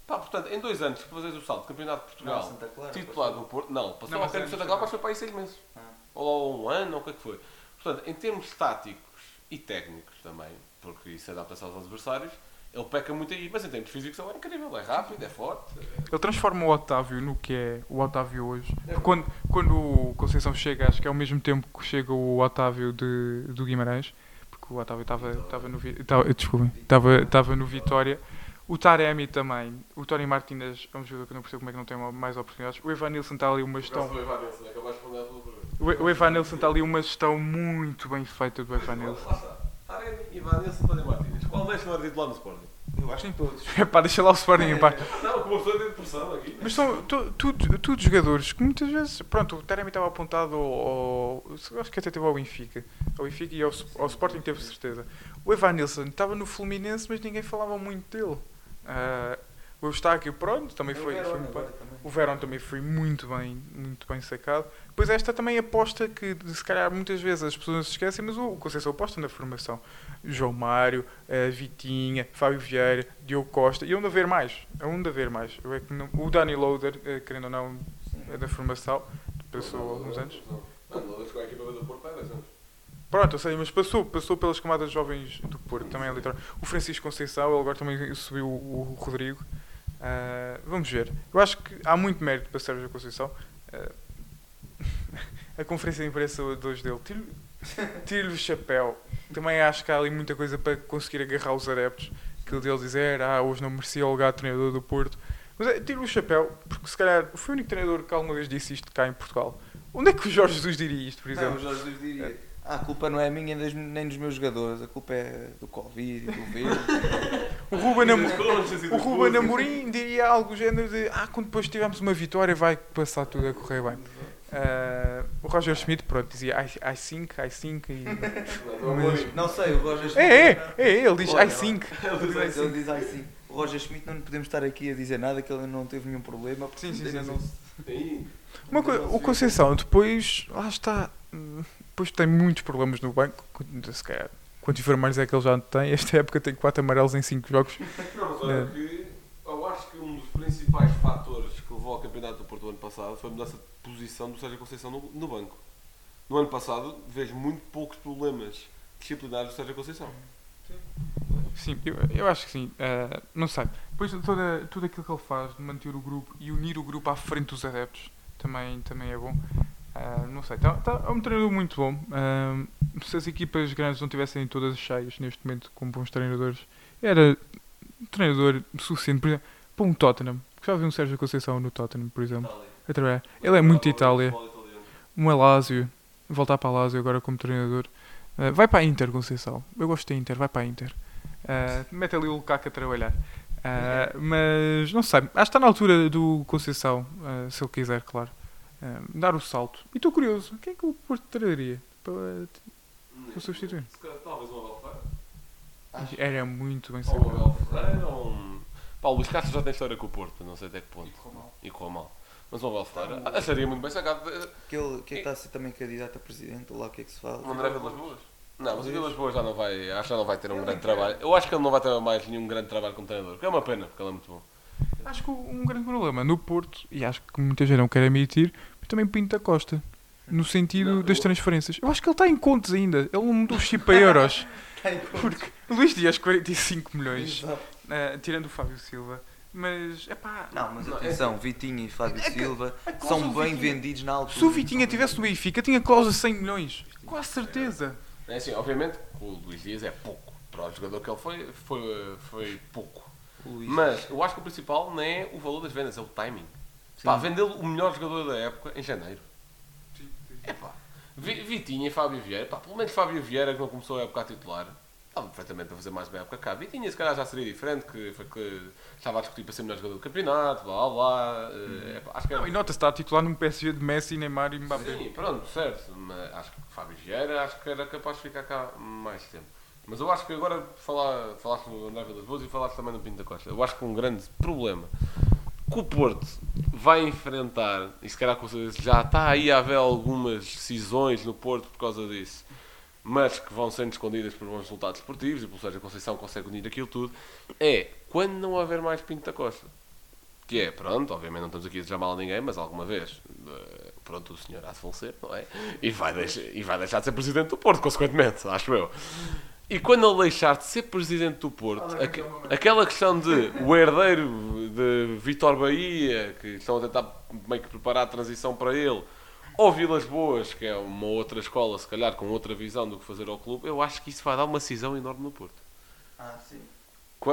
Pá, portanto, em dois anos que fazes o salto, Campeonato de Portugal, Não, Santa Clara, titular do Porto, não, passou Não, mas tempo é de Santa Clara, foi para aí seis meses. Ah. Ou um ano, ou o que é que foi. Portanto, em termos táticos e técnicos também, porque isso adapta-se aos adversários, ele peca muito aí, mas em termos físicos ele é incrível, é rápido, é forte. Ele transforma o Otávio no que é o Otávio hoje. Porque Quando, quando o Conceição chega, acho que é ao mesmo tempo que chega o Otávio de, do Guimarães, porque o Otávio estava estava no, estava no Vitória. O Taremi também. O Tony Martínez é um jogador que eu não percebo como é que não tem mais oportunidades. O Evanilson está ali uma gestão. Acabaste de responder à tua pergunta. O, o Evanilson está ali uma gestão muito bem feita do Evanilson. Lá está. Taremi e Vanessa Tony Martínez. Qual deixa não titular no Sporting? Eu acho que todos. Pá, deixa lá o Sporting, pá. Não, como de pressão aqui. Mas são tudo jogadores que muitas vezes. Pronto, o Taremi estava apontado ao. acho que até teve ao Benfica. Ao Benfica e ao, ao Sporting teve certeza. O Evanilson estava no Fluminense, mas ninguém falava muito dele. Ah, o Eustáquio, pronto, também foi. foi muito bem. O Verón também foi muito bem, muito bem sacado. Depois esta também aposta que se calhar muitas vezes as pessoas não se esquecem, mas o Conceição aposta na formação. João Mário, eh, Vitinha, Fábio Vieira, Diogo Costa, e onde haver mais, é onde haver mais. Eu é que não- o Dani Loader, eh, querendo ou não, é da formação, passou alguns anos. Não, não, com a equipa do Porto há 10 anos. Pronto, eu sei, mas passou, passou pelas camadas jovens do Porto, também é literal. O Francisco Conceição, ele agora também subiu o, o Rodrigo. Ah, vamos ver. Eu acho que há muito mérito para Sérgio Conceição. Ah, a conferência de imprensa de hoje dele, tiro- tiro-lhe o chapéu. Também acho que há ali muita coisa para conseguir agarrar os adeptos. Aquilo dele dizer, ah, hoje não merecia o lugar de treinador do Porto. Mas é, tiro o chapéu, porque se calhar foi o único treinador que alguma vez disse isto cá em Portugal. Onde é que o Jorge Jesus diria isto, por exemplo? Não, o Jorge Jesus diria. "Ah, a culpa não é minha nem dos, meus jogadores, a culpa é do Covid e do vírus. O Ruben, Am- o Ruben. Amorim diria algo do género de ah, quando depois tivermos uma vitória vai passar tudo a correr bem. Ah, o Roger Schmidt, pronto, dizia I, I think, I think. E... Mas- não sei, o Roger Schmidt. É, é, é, ele diz Olha, I think. Ele diz assim. O Roger Schmidt não podemos estar aqui a dizer nada que ele não teve nenhum problema. Sim, sim, sim, não. Uma o Conceição, depois, lá está, hum, depois tem muitos problemas no banco, se calhar. Quantos vermelhos é que ele já tem? Esta época tem 4 amarelos em 5 jogos. Não, mas olha que eu acho que um dos principais fatores que levou ao campeonato do Porto no ano passado foi a mudança de posição do Sérgio Conceição no, no banco. No ano passado vejo muito poucos problemas disciplinares do Sérgio Conceição. Sim, eu, eu acho que sim. Eh, não sei. Depois toda, tudo aquilo que ele faz de manter o grupo e unir o grupo à frente dos adeptos também, também é bom. Ah, não sei, tá, tá- é um treinador muito bom. Ah, se as equipas grandes não tivessem todas cheias neste momento com bons treinadores, era um treinador suficiente. Por exemplo, para um Tottenham. Já vi um Sérgio Conceição no Tottenham, por exemplo, a trabalhar. Ele é muito Itália. Um Alásio, voltar para Alásio agora como treinador. Ah, vai para a Inter, Conceição. Eu gosto da Inter, vai para a Inter. Ah, mete ali o Lukaku a trabalhar. Ah, mas não sei, acho que está na altura do Conceição, se ele quiser, claro, ah, dar o salto. E estou curioso, quem é que o Porto traria para, para substituir? Se calhar, Talvez um Abel Ferreira. Era muito bem Ou um sacado. Abel Ferreira ou um... Pá, o Luís Castro já tem história com o Porto, não sei até que ponto. E correu mal. Mas um Abel Ferreira acharia muito bem sacado. Que ele que ele está a ser também candidato a presidente, ou lá o que é que se fala. O André Vilas Boas? Não, mas o Vilas Boas já não vai, acho que já não vai ter um grande trabalho. Eu acho que ele não vai ter mais nenhum grande trabalho como treinador, que é uma pena, porque ele é muito bom. Acho que um grande problema no Porto, e acho que muita gente não quer admitir, também Pinto da Costa. No sentido das transferências. Eu acho que ele está em contos ainda. Ele não mudou o chip para euros. Porque Luís Dias, 45 milhões, eh, tirando o Fábio Silva. Mas, é pá. Não, mas atenção, Vitinha e Fábio Silva cláusula são bem Vitinha- vendidos na altura. Se o Vitinha estivesse no Benfica, tinha cláusula de 100 milhões. Quase certeza. É assim, obviamente, o Luís Dias é pouco. Para o jogador que ele foi, foi, foi pouco. Mas eu acho que o principal não é o valor das vendas, é o timing. Pá, vendeu o melhor jogador da época em janeiro. É pá. Vi- Vitinha e Fábio Vieira, pá, pelo menos Fábio Vieira que não começou a época a titular, estava perfeitamente a fazer mais uma época cá. Vitinha se calhar já seria diferente, que, foi que estava a discutir para ser o melhor jogador do campeonato, blá blá blá. eh, é pá, acho que era- Não, e nota-se, está a titular num PSG de Messi, Neymar e Mbappé. Sim, pronto, certo. Mas acho que Fábio Vieira acho que era capaz de ficar cá mais tempo. Mas eu acho que agora falar, falaste no André Vilas Boas e falaste também no Pinto da Costa. Eu acho que um grande problema que o Porto vai enfrentar, e se calhar já está aí a haver algumas decisões no Porto por causa disso, mas que vão sendo escondidas por bons resultados esportivos e pelo Sérgio Conceição consegue unir aquilo tudo, é quando não houver mais Pinto da Costa. Que é, pronto, obviamente não estamos aqui a desejar mal a ninguém, mas alguma vez, eh, pronto, o senhor há de falecer, não é? E vai, deixar, e vai deixar de ser presidente do Porto, consequentemente, acho eu. E quando ele deixar de ser presidente do Porto, aque- aquela questão de o herdeiro de Vitor Bahia, que estão a tentar meio que preparar a transição para ele, ou Vilas Boas, que é uma outra escola, se calhar com outra visão do que fazer ao clube, eu acho que isso vai dar uma cisão enorme no Porto. Ah, sim.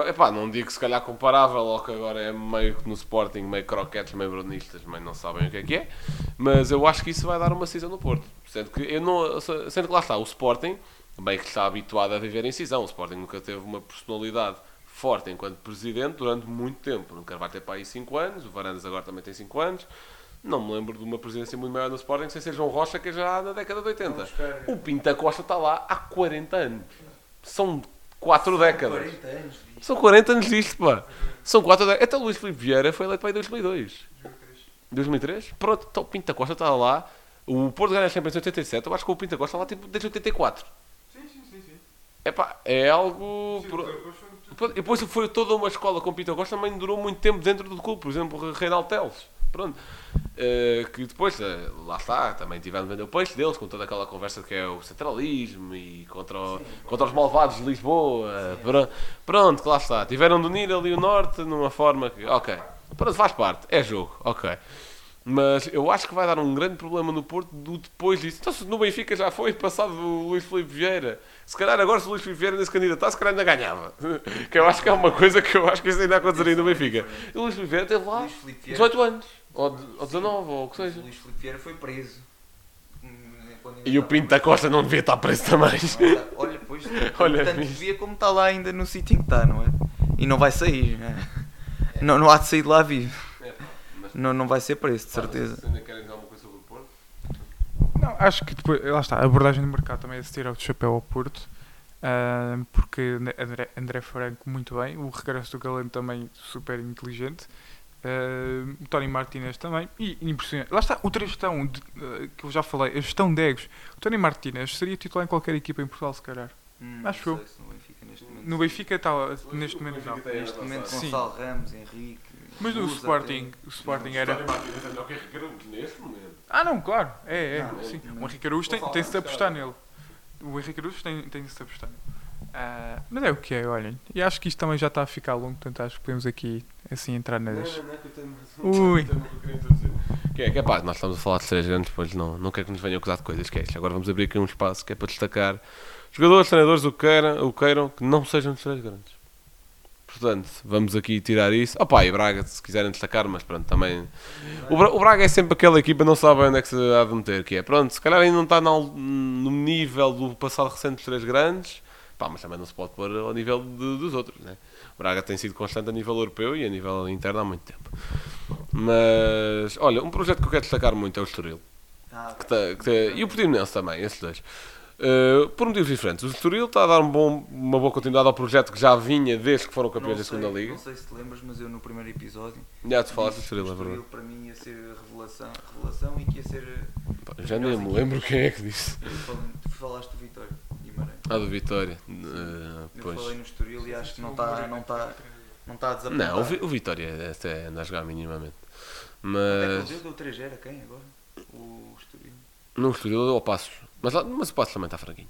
Epá, não digo se calhar comparável ao que agora é meio que no Sporting, meio croquetes, meio bronistas, meio não sabem o que é que é, mas eu acho que isso vai dar uma cisão no Porto. Sendo que, eu não, sendo que lá está, o Sporting, bem que está habituado a viver em cisão, o Sporting nunca teve uma personalidade forte enquanto presidente durante muito tempo. Nunca vai ter para aí 5 anos, o Varandas agora também tem 5 anos. Não me lembro de uma presidência muito maior no Sporting sem ser João Rocha, que é já na década de 80. O Pinta Costa está lá há 40 anos. São 4 décadas. 40 anos. São 40 anos disto, pá. São 4 décadas. Até o Luís Filipe Vieira foi eleito para aí em 2002. 2003? Pronto, então o Pinta Costa está lá. O Porto ganha a Champions em 87. Eu acho que o Pinta Costa está lá tipo, desde 84. Sim, sim, sim. sim. Epá, é algo. pro- Pronto, E depois foi toda uma escola com o Pinta Costa, também durou muito tempo dentro do clube. Por exemplo, o Reinaldo Teles. Pronto. Eh, que depois, eh, lá está, também tiveram de vender o peixe deles, com toda aquela conversa que é o centralismo e contra, o- contra os malvados de Lisboa. Pronto, pronto, que lá está. Tiveram de unir ali o Norte numa forma que, ok, pronto, faz parte, é jogo, ok. Mas eu acho que vai dar um grande problema no Porto do depois disso. Então, se no Benfica já foi passado o Luís Filipe Vieira, se calhar agora se o Luís Filipe Vieira ainda se candidatasse, se calhar ainda ganhava. Que eu acho que é uma coisa que eu acho que isso ainda aconteceria no Benfica. E o Luís Filipe Vieira teve lá Luís Filipe Vieira- 18 anos, ou, ou 19, ou o que seja. O Luís Filipe Vieira foi preso. E o Pinto da Costa não devia estar preso também. Olha, pois, Olha tanto devia como está lá ainda no sítio em que está, não é? E não vai sair. né? Não, não há de sair de lá vivo. Não, não vai ser preso, de certeza. Ainda querem dizer alguma coisa sobre o Porto? Não, acho que depois, lá está, a abordagem do mercado também é se tirar o chapéu ao Porto, ah, porque André, André Franco muito bem, o regresso do Galeno também super inteligente, o Tony Martinez também, e impressionante. Lá está, outra gestão de- ah, que eu já falei, a gestão de egos. O Tony Martinez seria titular em qualquer equipa em Portugal, se calhar. Hum, Acho não eu. se no Benfica neste momento. No Benfica está, neste momento não. Neste momento Sim. Gonçalo Ramos, Henrique. Mas Luz Sporting, o Sporting era. Martins é melhor que Henrique Araújo neste momento. Ah, não, claro, é, é. Não, sim. não. O Henrique Araújo tem, tem-se de apostar nele. O Henrique Araújo tem, tem-se de apostar nele. Ah, mas é o que é, olhem. E acho que isto também já está a ficar longo, portanto acho que podemos aqui assim entrar nas. Ui. Que é, que é pá, nós estamos a falar de três grandes, depois não, não quero que nos venham acusar de coisas que é isto. Agora vamos abrir aqui um espaço que é para destacar jogadores, treinadores, o que queiram, o que queiram que não sejam dos três grandes. Portanto, vamos aqui tirar isso. Opa, e Braga, se quiserem destacar, mas pronto, também. O, Bra- o Braga é sempre aquela equipa, não sabe onde é que se há de meter, que é. Pronto, se calhar ainda não está no, no nível do passado recente dos três grandes, pá, mas também não se pode pôr ao nível de- dos outros, né? O Braga tem sido constante a nível europeu e a nível interno há muito tempo. Mas, olha, um projeto que eu quero destacar muito é o Estoril. Ah, Que tá- que tá- e o Portimonense também, esses dois. Uh, por motivos diferentes. O Estoril está a dar um bom- uma boa continuidade ao projeto que já vinha desde que foram campeões da segunda Liga. Não sei se te lembras, mas eu no primeiro episódio. Já te falaste do Estoril, é o verdade. para mim ia ser revelação, revelação e que ia ser. Pá, Já nem me lembro quem é que disse. Eu falei- Tu falaste do Vitória Guimarães. Ah, do Vitória. Uh, Eu pois. falei no Estoril e acho que não está. Não tá, Não está a desapontar. Não, o, o Vitória até anda a jogar minimamente. Onde é que ele Mas. deu? Deu 3 a quem agora? O Estoril. Não Estoril ou Passos. Mas, lá- mas o Passos também está fraquinho.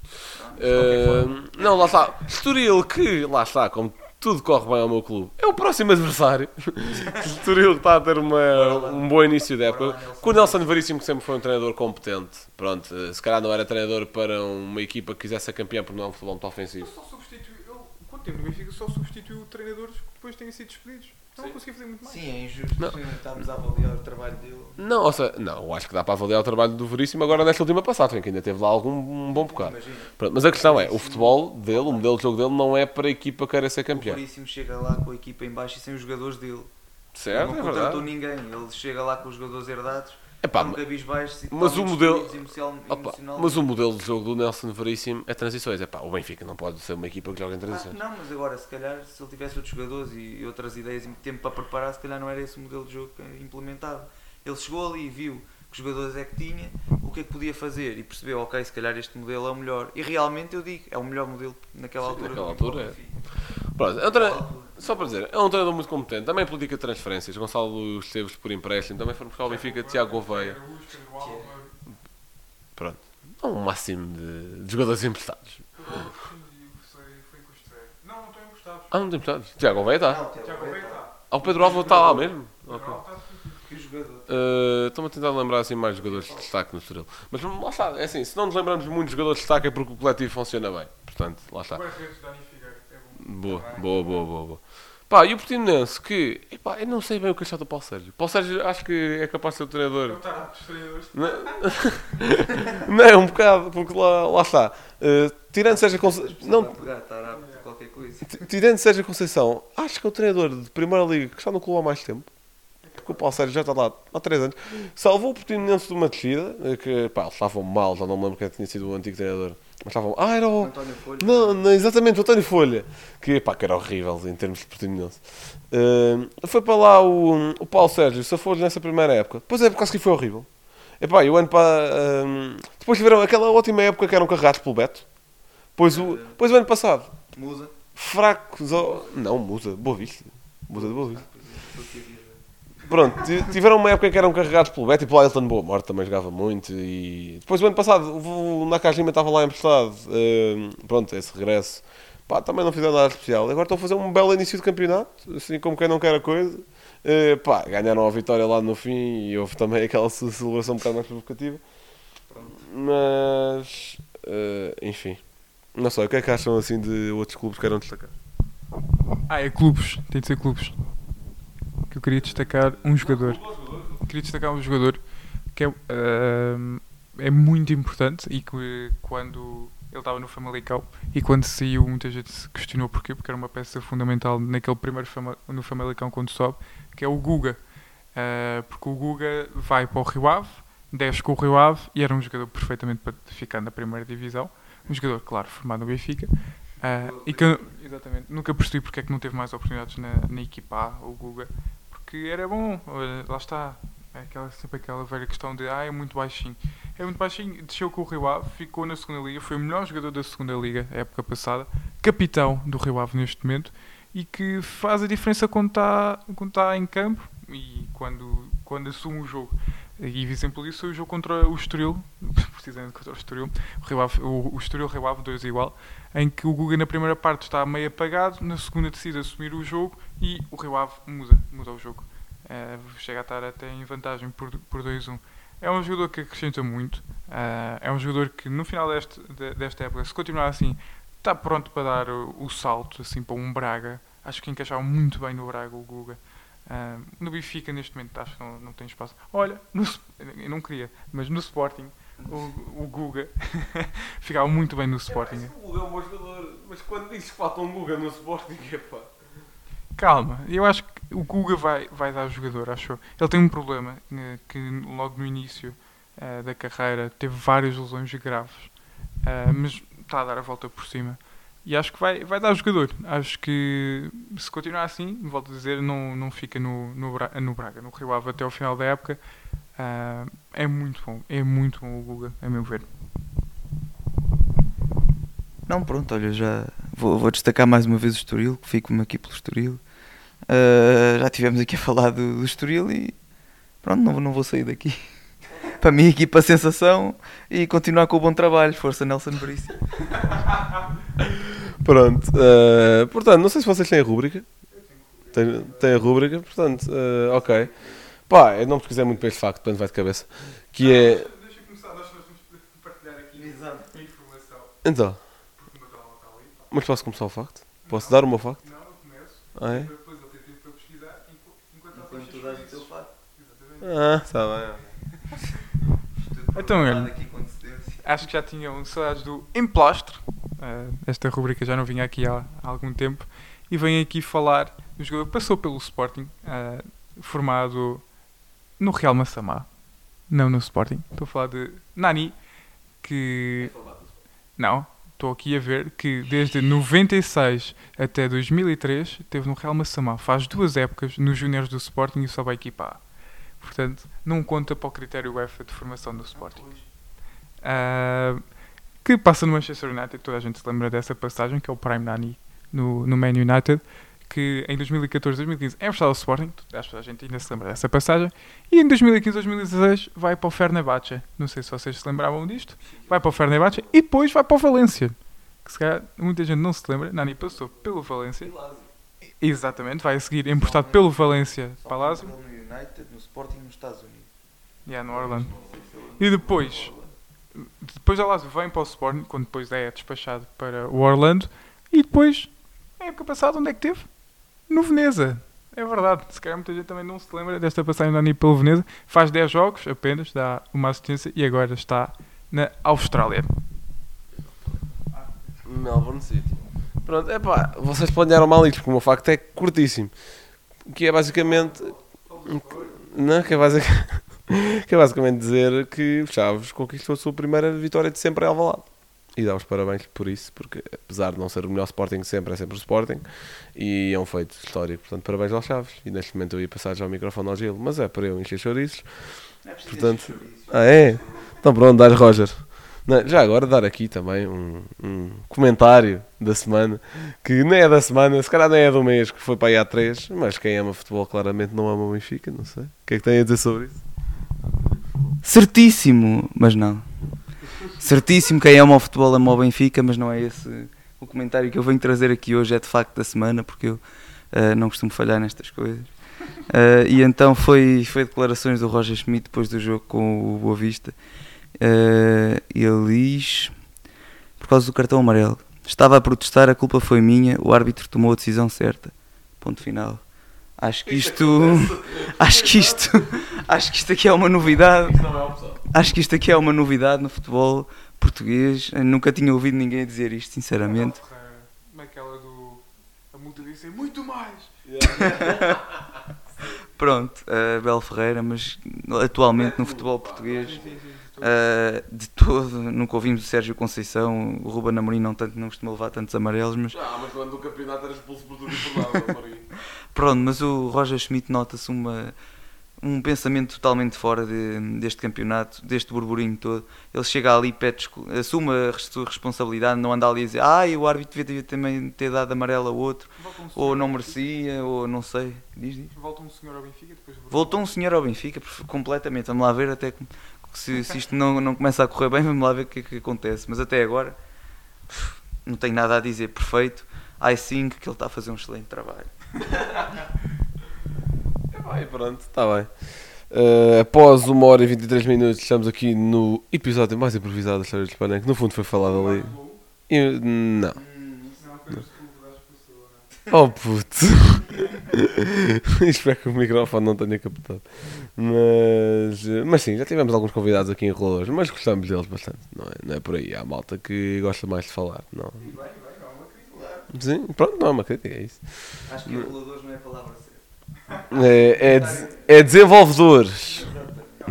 Forma. não, lá está. Estoril, que lá está, como tudo corre bem ao meu clube, é o próximo adversário. Estoril está a ter uma, um bom início de época. Com o Nelson Veríssimo, que sempre foi um treinador competente. Pronto, eh, se calhar não era treinador para uma equipa que quisesse ser campeã porque não é um futebol muito ofensivo. Só substituiu, ele, quando teve no Benfica, só substituiu treinadores que depois tenham sido despedidos. Não Sim. conseguia fazer muito mais. Sim, é injusto. Não. Estamos a avaliar o trabalho dele. Não, ou seja, não, acho que dá para avaliar o trabalho do Veríssimo agora nesta última passagem, que ainda teve lá algum um bom bocado. Pronto, mas a questão é, o futebol dele, o modelo de jogo dele não é para a equipa que queira ser O campeã. Veríssimo chega lá com a equipa em baixo e sem os jogadores dele. Certo, não é contratou verdade. ninguém. Ele chega lá com os jogadores herdados. Epá, e mas o modelo- emocional- Opa, mas o modelo de jogo do Nelson Veríssimo é transições. É pá, o Benfica não pode ser uma equipa que joga em Ah, transições. não, mas agora, se calhar, se ele tivesse outros jogadores e outras ideias e tempo para preparar, se calhar não era esse o modelo de jogo que implementava. Ele chegou ali e viu que os jogadores é que tinha, o que é que podia fazer e percebeu, ok, se calhar este modelo é o melhor. E realmente eu digo, é o melhor modelo naquela Sim, altura. naquela do altura, é. Pronto, é treina- Só para dizer, é um treinador muito competente. Também política de transferências. Gonçalo Esteves por empréstimo. Também foram buscar o Benfica Tiago Gouveia. Pronto. Há um máximo de, de jogadores emprestados. Ah, não tem emprestados. Tiago Gouveia está. Ah, o Pedro Alva está lá mesmo. Ok. Que jogador. Uh, Estou-me a tentar lembrar assim mais jogadores de destaque no Estoril. Mas lá está, é assim, se não nos lembramos muito de jogadores de destaque é porque o coletivo funciona bem. Portanto, lá está. Boa, boa, boa, boa, boa. Pá, e o Portimonense que, epá, eu não sei bem o que achar do Paulo Sérgio. Paulo Sérgio acho que é capaz de ser o treinador. Não, não é um bocado, porque lá, lá está. Uh, tirando Sérgio Conceição. Não. Pegar, qualquer coisa. tirando Sérgio Conceição, acho que é o treinador de Primeira Liga que está no clube há mais tempo. Porque o Paulo Sérgio já está lá há 3 anos. Salvou o Portimonense de uma descida, eh, que pá, eles estavam mal, já não me lembro quem tinha sido o antigo treinador. Mas estavam. Ah, era o. António Folha. Não, não, exatamente, o António Folha. Que, pá, que era horrível em termos de Portimonense. Uh, foi para lá o, o Paulo Sérgio, se for nessa primeira época. Depois a época seguir foi horrível. Epá, e o ano para. depois tiveram aquela ótima época que eram carregados pelo Beto. Depois o, depois o ano passado, Musa. fracos. ao- Não, Musa, Boa Vista. Musa de Boa Vista. Estou aqui a ver. Pronto, ti- tiveram uma época que eram carregados pelo Beto e pelo Ailton Boa Morte também jogava muito. E depois o ano passado o Nakajima estava lá emprestado. eh, pronto, esse regresso. Pá, também não fizeram nada especial. Agora estão a fazer um belo início de campeonato, assim como quem não quer a coisa. Eh, pá, ganharam a vitória lá no fim e houve também aquela ce- celebração um bocado mais provocativa. Mas, eh, enfim. Não sei, o que é que acham assim de outros clubes que queiram destacar? Ah, é clubes. Tem de ser clubes. Que eu queria destacar um jogador. Queria destacar um jogador que é, ahm, é muito importante e que quando ele estava no Famalicão e quando saiu muita gente se questionou porquê, porque era uma peça fundamental naquele primeiro Fama, no Famalicão quando sobe, que é o Guga. Ah, porque o Guga vai para o Rio Ave, desce com o Rio Ave e era um jogador perfeitamente para ficar na primeira divisão. Um jogador, claro, formado no Benfica. Ah, e que exatamente, nunca percebi porque é que não teve mais oportunidades na, na equipa A, o Guga, porque era bom, lá está, é aquela, sempre aquela velha questão de ah, é muito baixinho. É muito baixinho, desceu com o Rio Ave, ficou na segunda liga, foi o melhor jogador da segunda liga, época passada, capitão do Rio Ave neste momento, e que faz a diferença quando está quando está em campo e quando, quando assume o jogo. E exemplo disso o jogo contra o Estoril, precisamente contra o Estoril, o, Rio Ave, o, o Estoril Rio Ave 2 igual, em que o Guga na primeira parte está meio apagado, na segunda decide assumir o jogo e o Rio Ave muda, muda o jogo. Eh, chega a estar até em vantagem por, por 2-1. É um jogador que acrescenta muito, eh, é um jogador que no final deste, de- desta época, se continuar assim, está pronto para dar o, o salto assim, para um Braga. Acho que encaixava muito bem no Braga o Guga. Ah, no Benfica, neste momento, acho que não, não tem espaço. Olha, no, eu não queria, mas no Sporting, o, o Guga ficava muito bem no Sporting. o Guga é um bom jogador, mas quando dizes que falta um Guga no Sporting, é pá. Calma, eu acho que o Guga vai, vai dar jogador, acho. Ele tem um problema eh, que logo no início eh, da carreira teve várias lesões graves, eh, mas está a dar a volta por cima. E acho que vai, vai dar jogador. Acho que se continuar assim, volto a dizer, não, não fica no, no, Bra- no Braga, no Rio Ave até ao final da época. Ah, é muito bom, é muito bom o Guga, a meu ver. Não, pronto, olha, já vou, vou destacar mais uma vez o Estoril, que fico-me aqui pelo Estoril. Uh, já tivemos aqui a falar do, do Estoril e pronto, não, não vou sair daqui. Para mim, equipa a sensação e continuar com o bom trabalho. Força Nelson Veríssimo. Pronto. eh, portanto, não sei se vocês têm a rúbrica. Tem, tem a rúbrica, portanto, eh, ok. Pá, eu não pesquisei muito para este facto, portanto vai de cabeça. Que é. Deixa eu começar, nós vamos partilhar aqui a informação. Então, Porque o está ali. pá. mas posso começar o facto? Posso dar o meu facto? Não, eu começo. Ah, é? Depois ele tem tempo para pesquisar enqu- enquanto Enquanto fichas tu dás o teu fato. Exatamente. Ah, está bem. Então, olha. Acho que já tinham saudades do Emplastro. Uh, esta rubrica já não vinha aqui há, há algum tempo. E venho aqui falar do jogador que passou pelo Sporting, uh, formado no Real Massamá. Não no Sporting. Estou a falar de Nani, que... Não, estou aqui a ver que desde 96 até 2003 teve no Real Massamá. Faz duas épocas nos júniores do Sporting e só vai equipar. Portanto, não conta para o critério UEFA de formação do Sporting. Ah, que passa no Manchester United, toda a gente se lembra dessa passagem, que é o Prime Nani no, no Man United, que em 2014-2015 é emprestado ao Sporting, acho que a gente ainda se lembra dessa passagem, e em 2015-2016 vai para o Fenerbahçe, não sei se vocês se lembravam disto, vai para o Fenerbahçe e depois vai para o Valência, que se calhar muita gente não se lembra, Nani passou pelo Valência, exatamente, vai a seguir emprestado pelo Valência para No United, no Sporting nos Estados Unidos. yeah, no Orlando. E depois, depois da Lazio vem para o Sporting, quando depois é despachado para o Orlando. E depois, na época passada, onde é que teve? No Veneza. É verdade. Se calhar muita gente também não se lembra desta passagem do Nani pelo Veneza. Faz 10 jogos apenas, dá uma assistência e agora está na Austrália. Melbourne City. Pronto, é pá, vocês planearam mal isto, porque o meu facto é curtíssimo. Que é basicamente. Não, que é basicamente. que é basicamente dizer que o Chaves conquistou a sua primeira vitória de sempre em Alvalade. E dá os parabéns por isso, porque apesar de não ser o melhor Sporting de sempre, é sempre o Sporting. E é um feito histórico. Portanto, parabéns aos Chaves. E neste momento eu ia passar já o microfone ao Gil, mas é para eu encher chouriços. Portanto, ah é? Então pronto, dá Roger. Não, já agora dar aqui também um, um comentário da semana, que nem é da semana, se calhar nem é do mês, que foi para aí há três, mas quem ama futebol claramente não ama o Benfica, não sei. O que é que tem a dizer sobre isso? Certíssimo, mas não. Certíssimo, quem ama o futebol ama o Benfica, mas não é esse o comentário que eu venho trazer aqui hoje, é de facto da semana, porque eu eh, não costumo falhar nestas coisas. Eh, e então foi, foi declarações do Roger Schmidt depois do jogo com o Boa Vista. Eh, ele diz, por causa do cartão amarelo, estava a protestar, a culpa foi minha, o árbitro tomou a decisão certa. Ponto final. Acho que isto. Acho que isto. Acho que isto aqui é uma novidade. Acho que isto aqui é uma novidade no futebol português. Eu nunca tinha ouvido ninguém dizer isto, sinceramente. Como é aquela do. A multa disse muito mais. Pronto, uh, Bel Ferreira, mas atualmente no futebol português, uh, de todo, nunca ouvimos o Sérgio Conceição, o Ruben Amorim não, tanto, não costuma levar tantos amarelos, mas Ah, mas quando o campeonato era expulso por tudo e por nada, pronto, mas o Roger Schmidt nota-se uma, um pensamento totalmente fora de- deste campeonato, deste burburinho todo. Ele chega ali, pede, assume a sua responsabilidade, não anda ali a dizer ah, o árbitro devia também ter dado amarelo a outro, um ou não merecia, ou não sei. Diz, diz. Volta um senhor ao Benfica depois Voltou um senhor ao Benfica completamente. Vamos lá ver até que- se, se isto não, não começa a correr bem, vamos lá ver o que é que acontece. Mas até agora não tenho nada a dizer. Perfeito. I think que ele está a fazer um excelente trabalho. E pronto, está bem. Uh, após uma hora e 23 minutos, estamos aqui no episódio mais improvisado da história do Espanha, que no fundo foi falado ali. E, não. Oh puto! Espero que o microfone não tenha captado. Mas, mas sim, já tivemos alguns convidados aqui em Rolas, mas gostamos deles bastante. Não é, não é por aí. Há malta que gosta mais de falar. Não. Sim, pronto, não é uma crítica, é isso. Acho que enroladores não é a palavra certa. É, é, des- é desenvolvedores.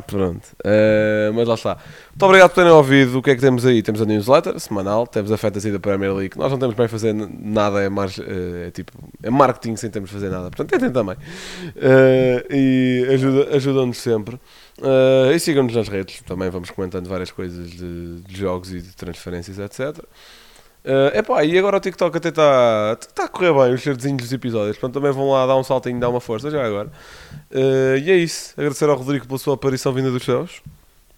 Pronto. Eh, mas lá está. Muito obrigado por terem ouvido. O que é que temos aí? Temos a newsletter semanal, temos a fantasy da Premier League. Nós não temos bem fazer nada, é, eh, é tipo é marketing sem termos fazer nada. Portanto, tentem também. Eh, e ajuda- ajudam-nos sempre. Eh, e sigam-nos nas redes. Também vamos comentando várias coisas de, de jogos e de transferências, etc. Uh, epá, e agora o TikTok até está tá a correr bem os certezinhos dos episódios. Portanto, também vão lá dar um saltinho, dar uma força já agora. Uh, e é isso. Agradecer ao Rodrigo pela sua aparição vinda dos céus.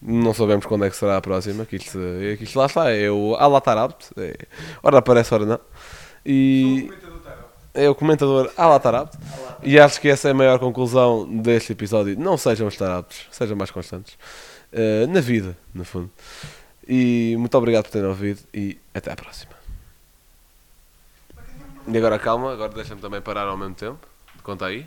Não sabemos quando é que será a próxima. Que isto, é que isto lá está. É o Alatarabt. É, ora aparece, ora não. E é o comentador Alatarabt. E acho que essa é a maior conclusão deste episódio. Não sejam estaraptos, sejam mais constantes. Uh, na vida, no fundo. E muito obrigado por terem ouvido e até à próxima. E agora calma, agora deixa-me também parar ao mesmo tempo. Conta aí.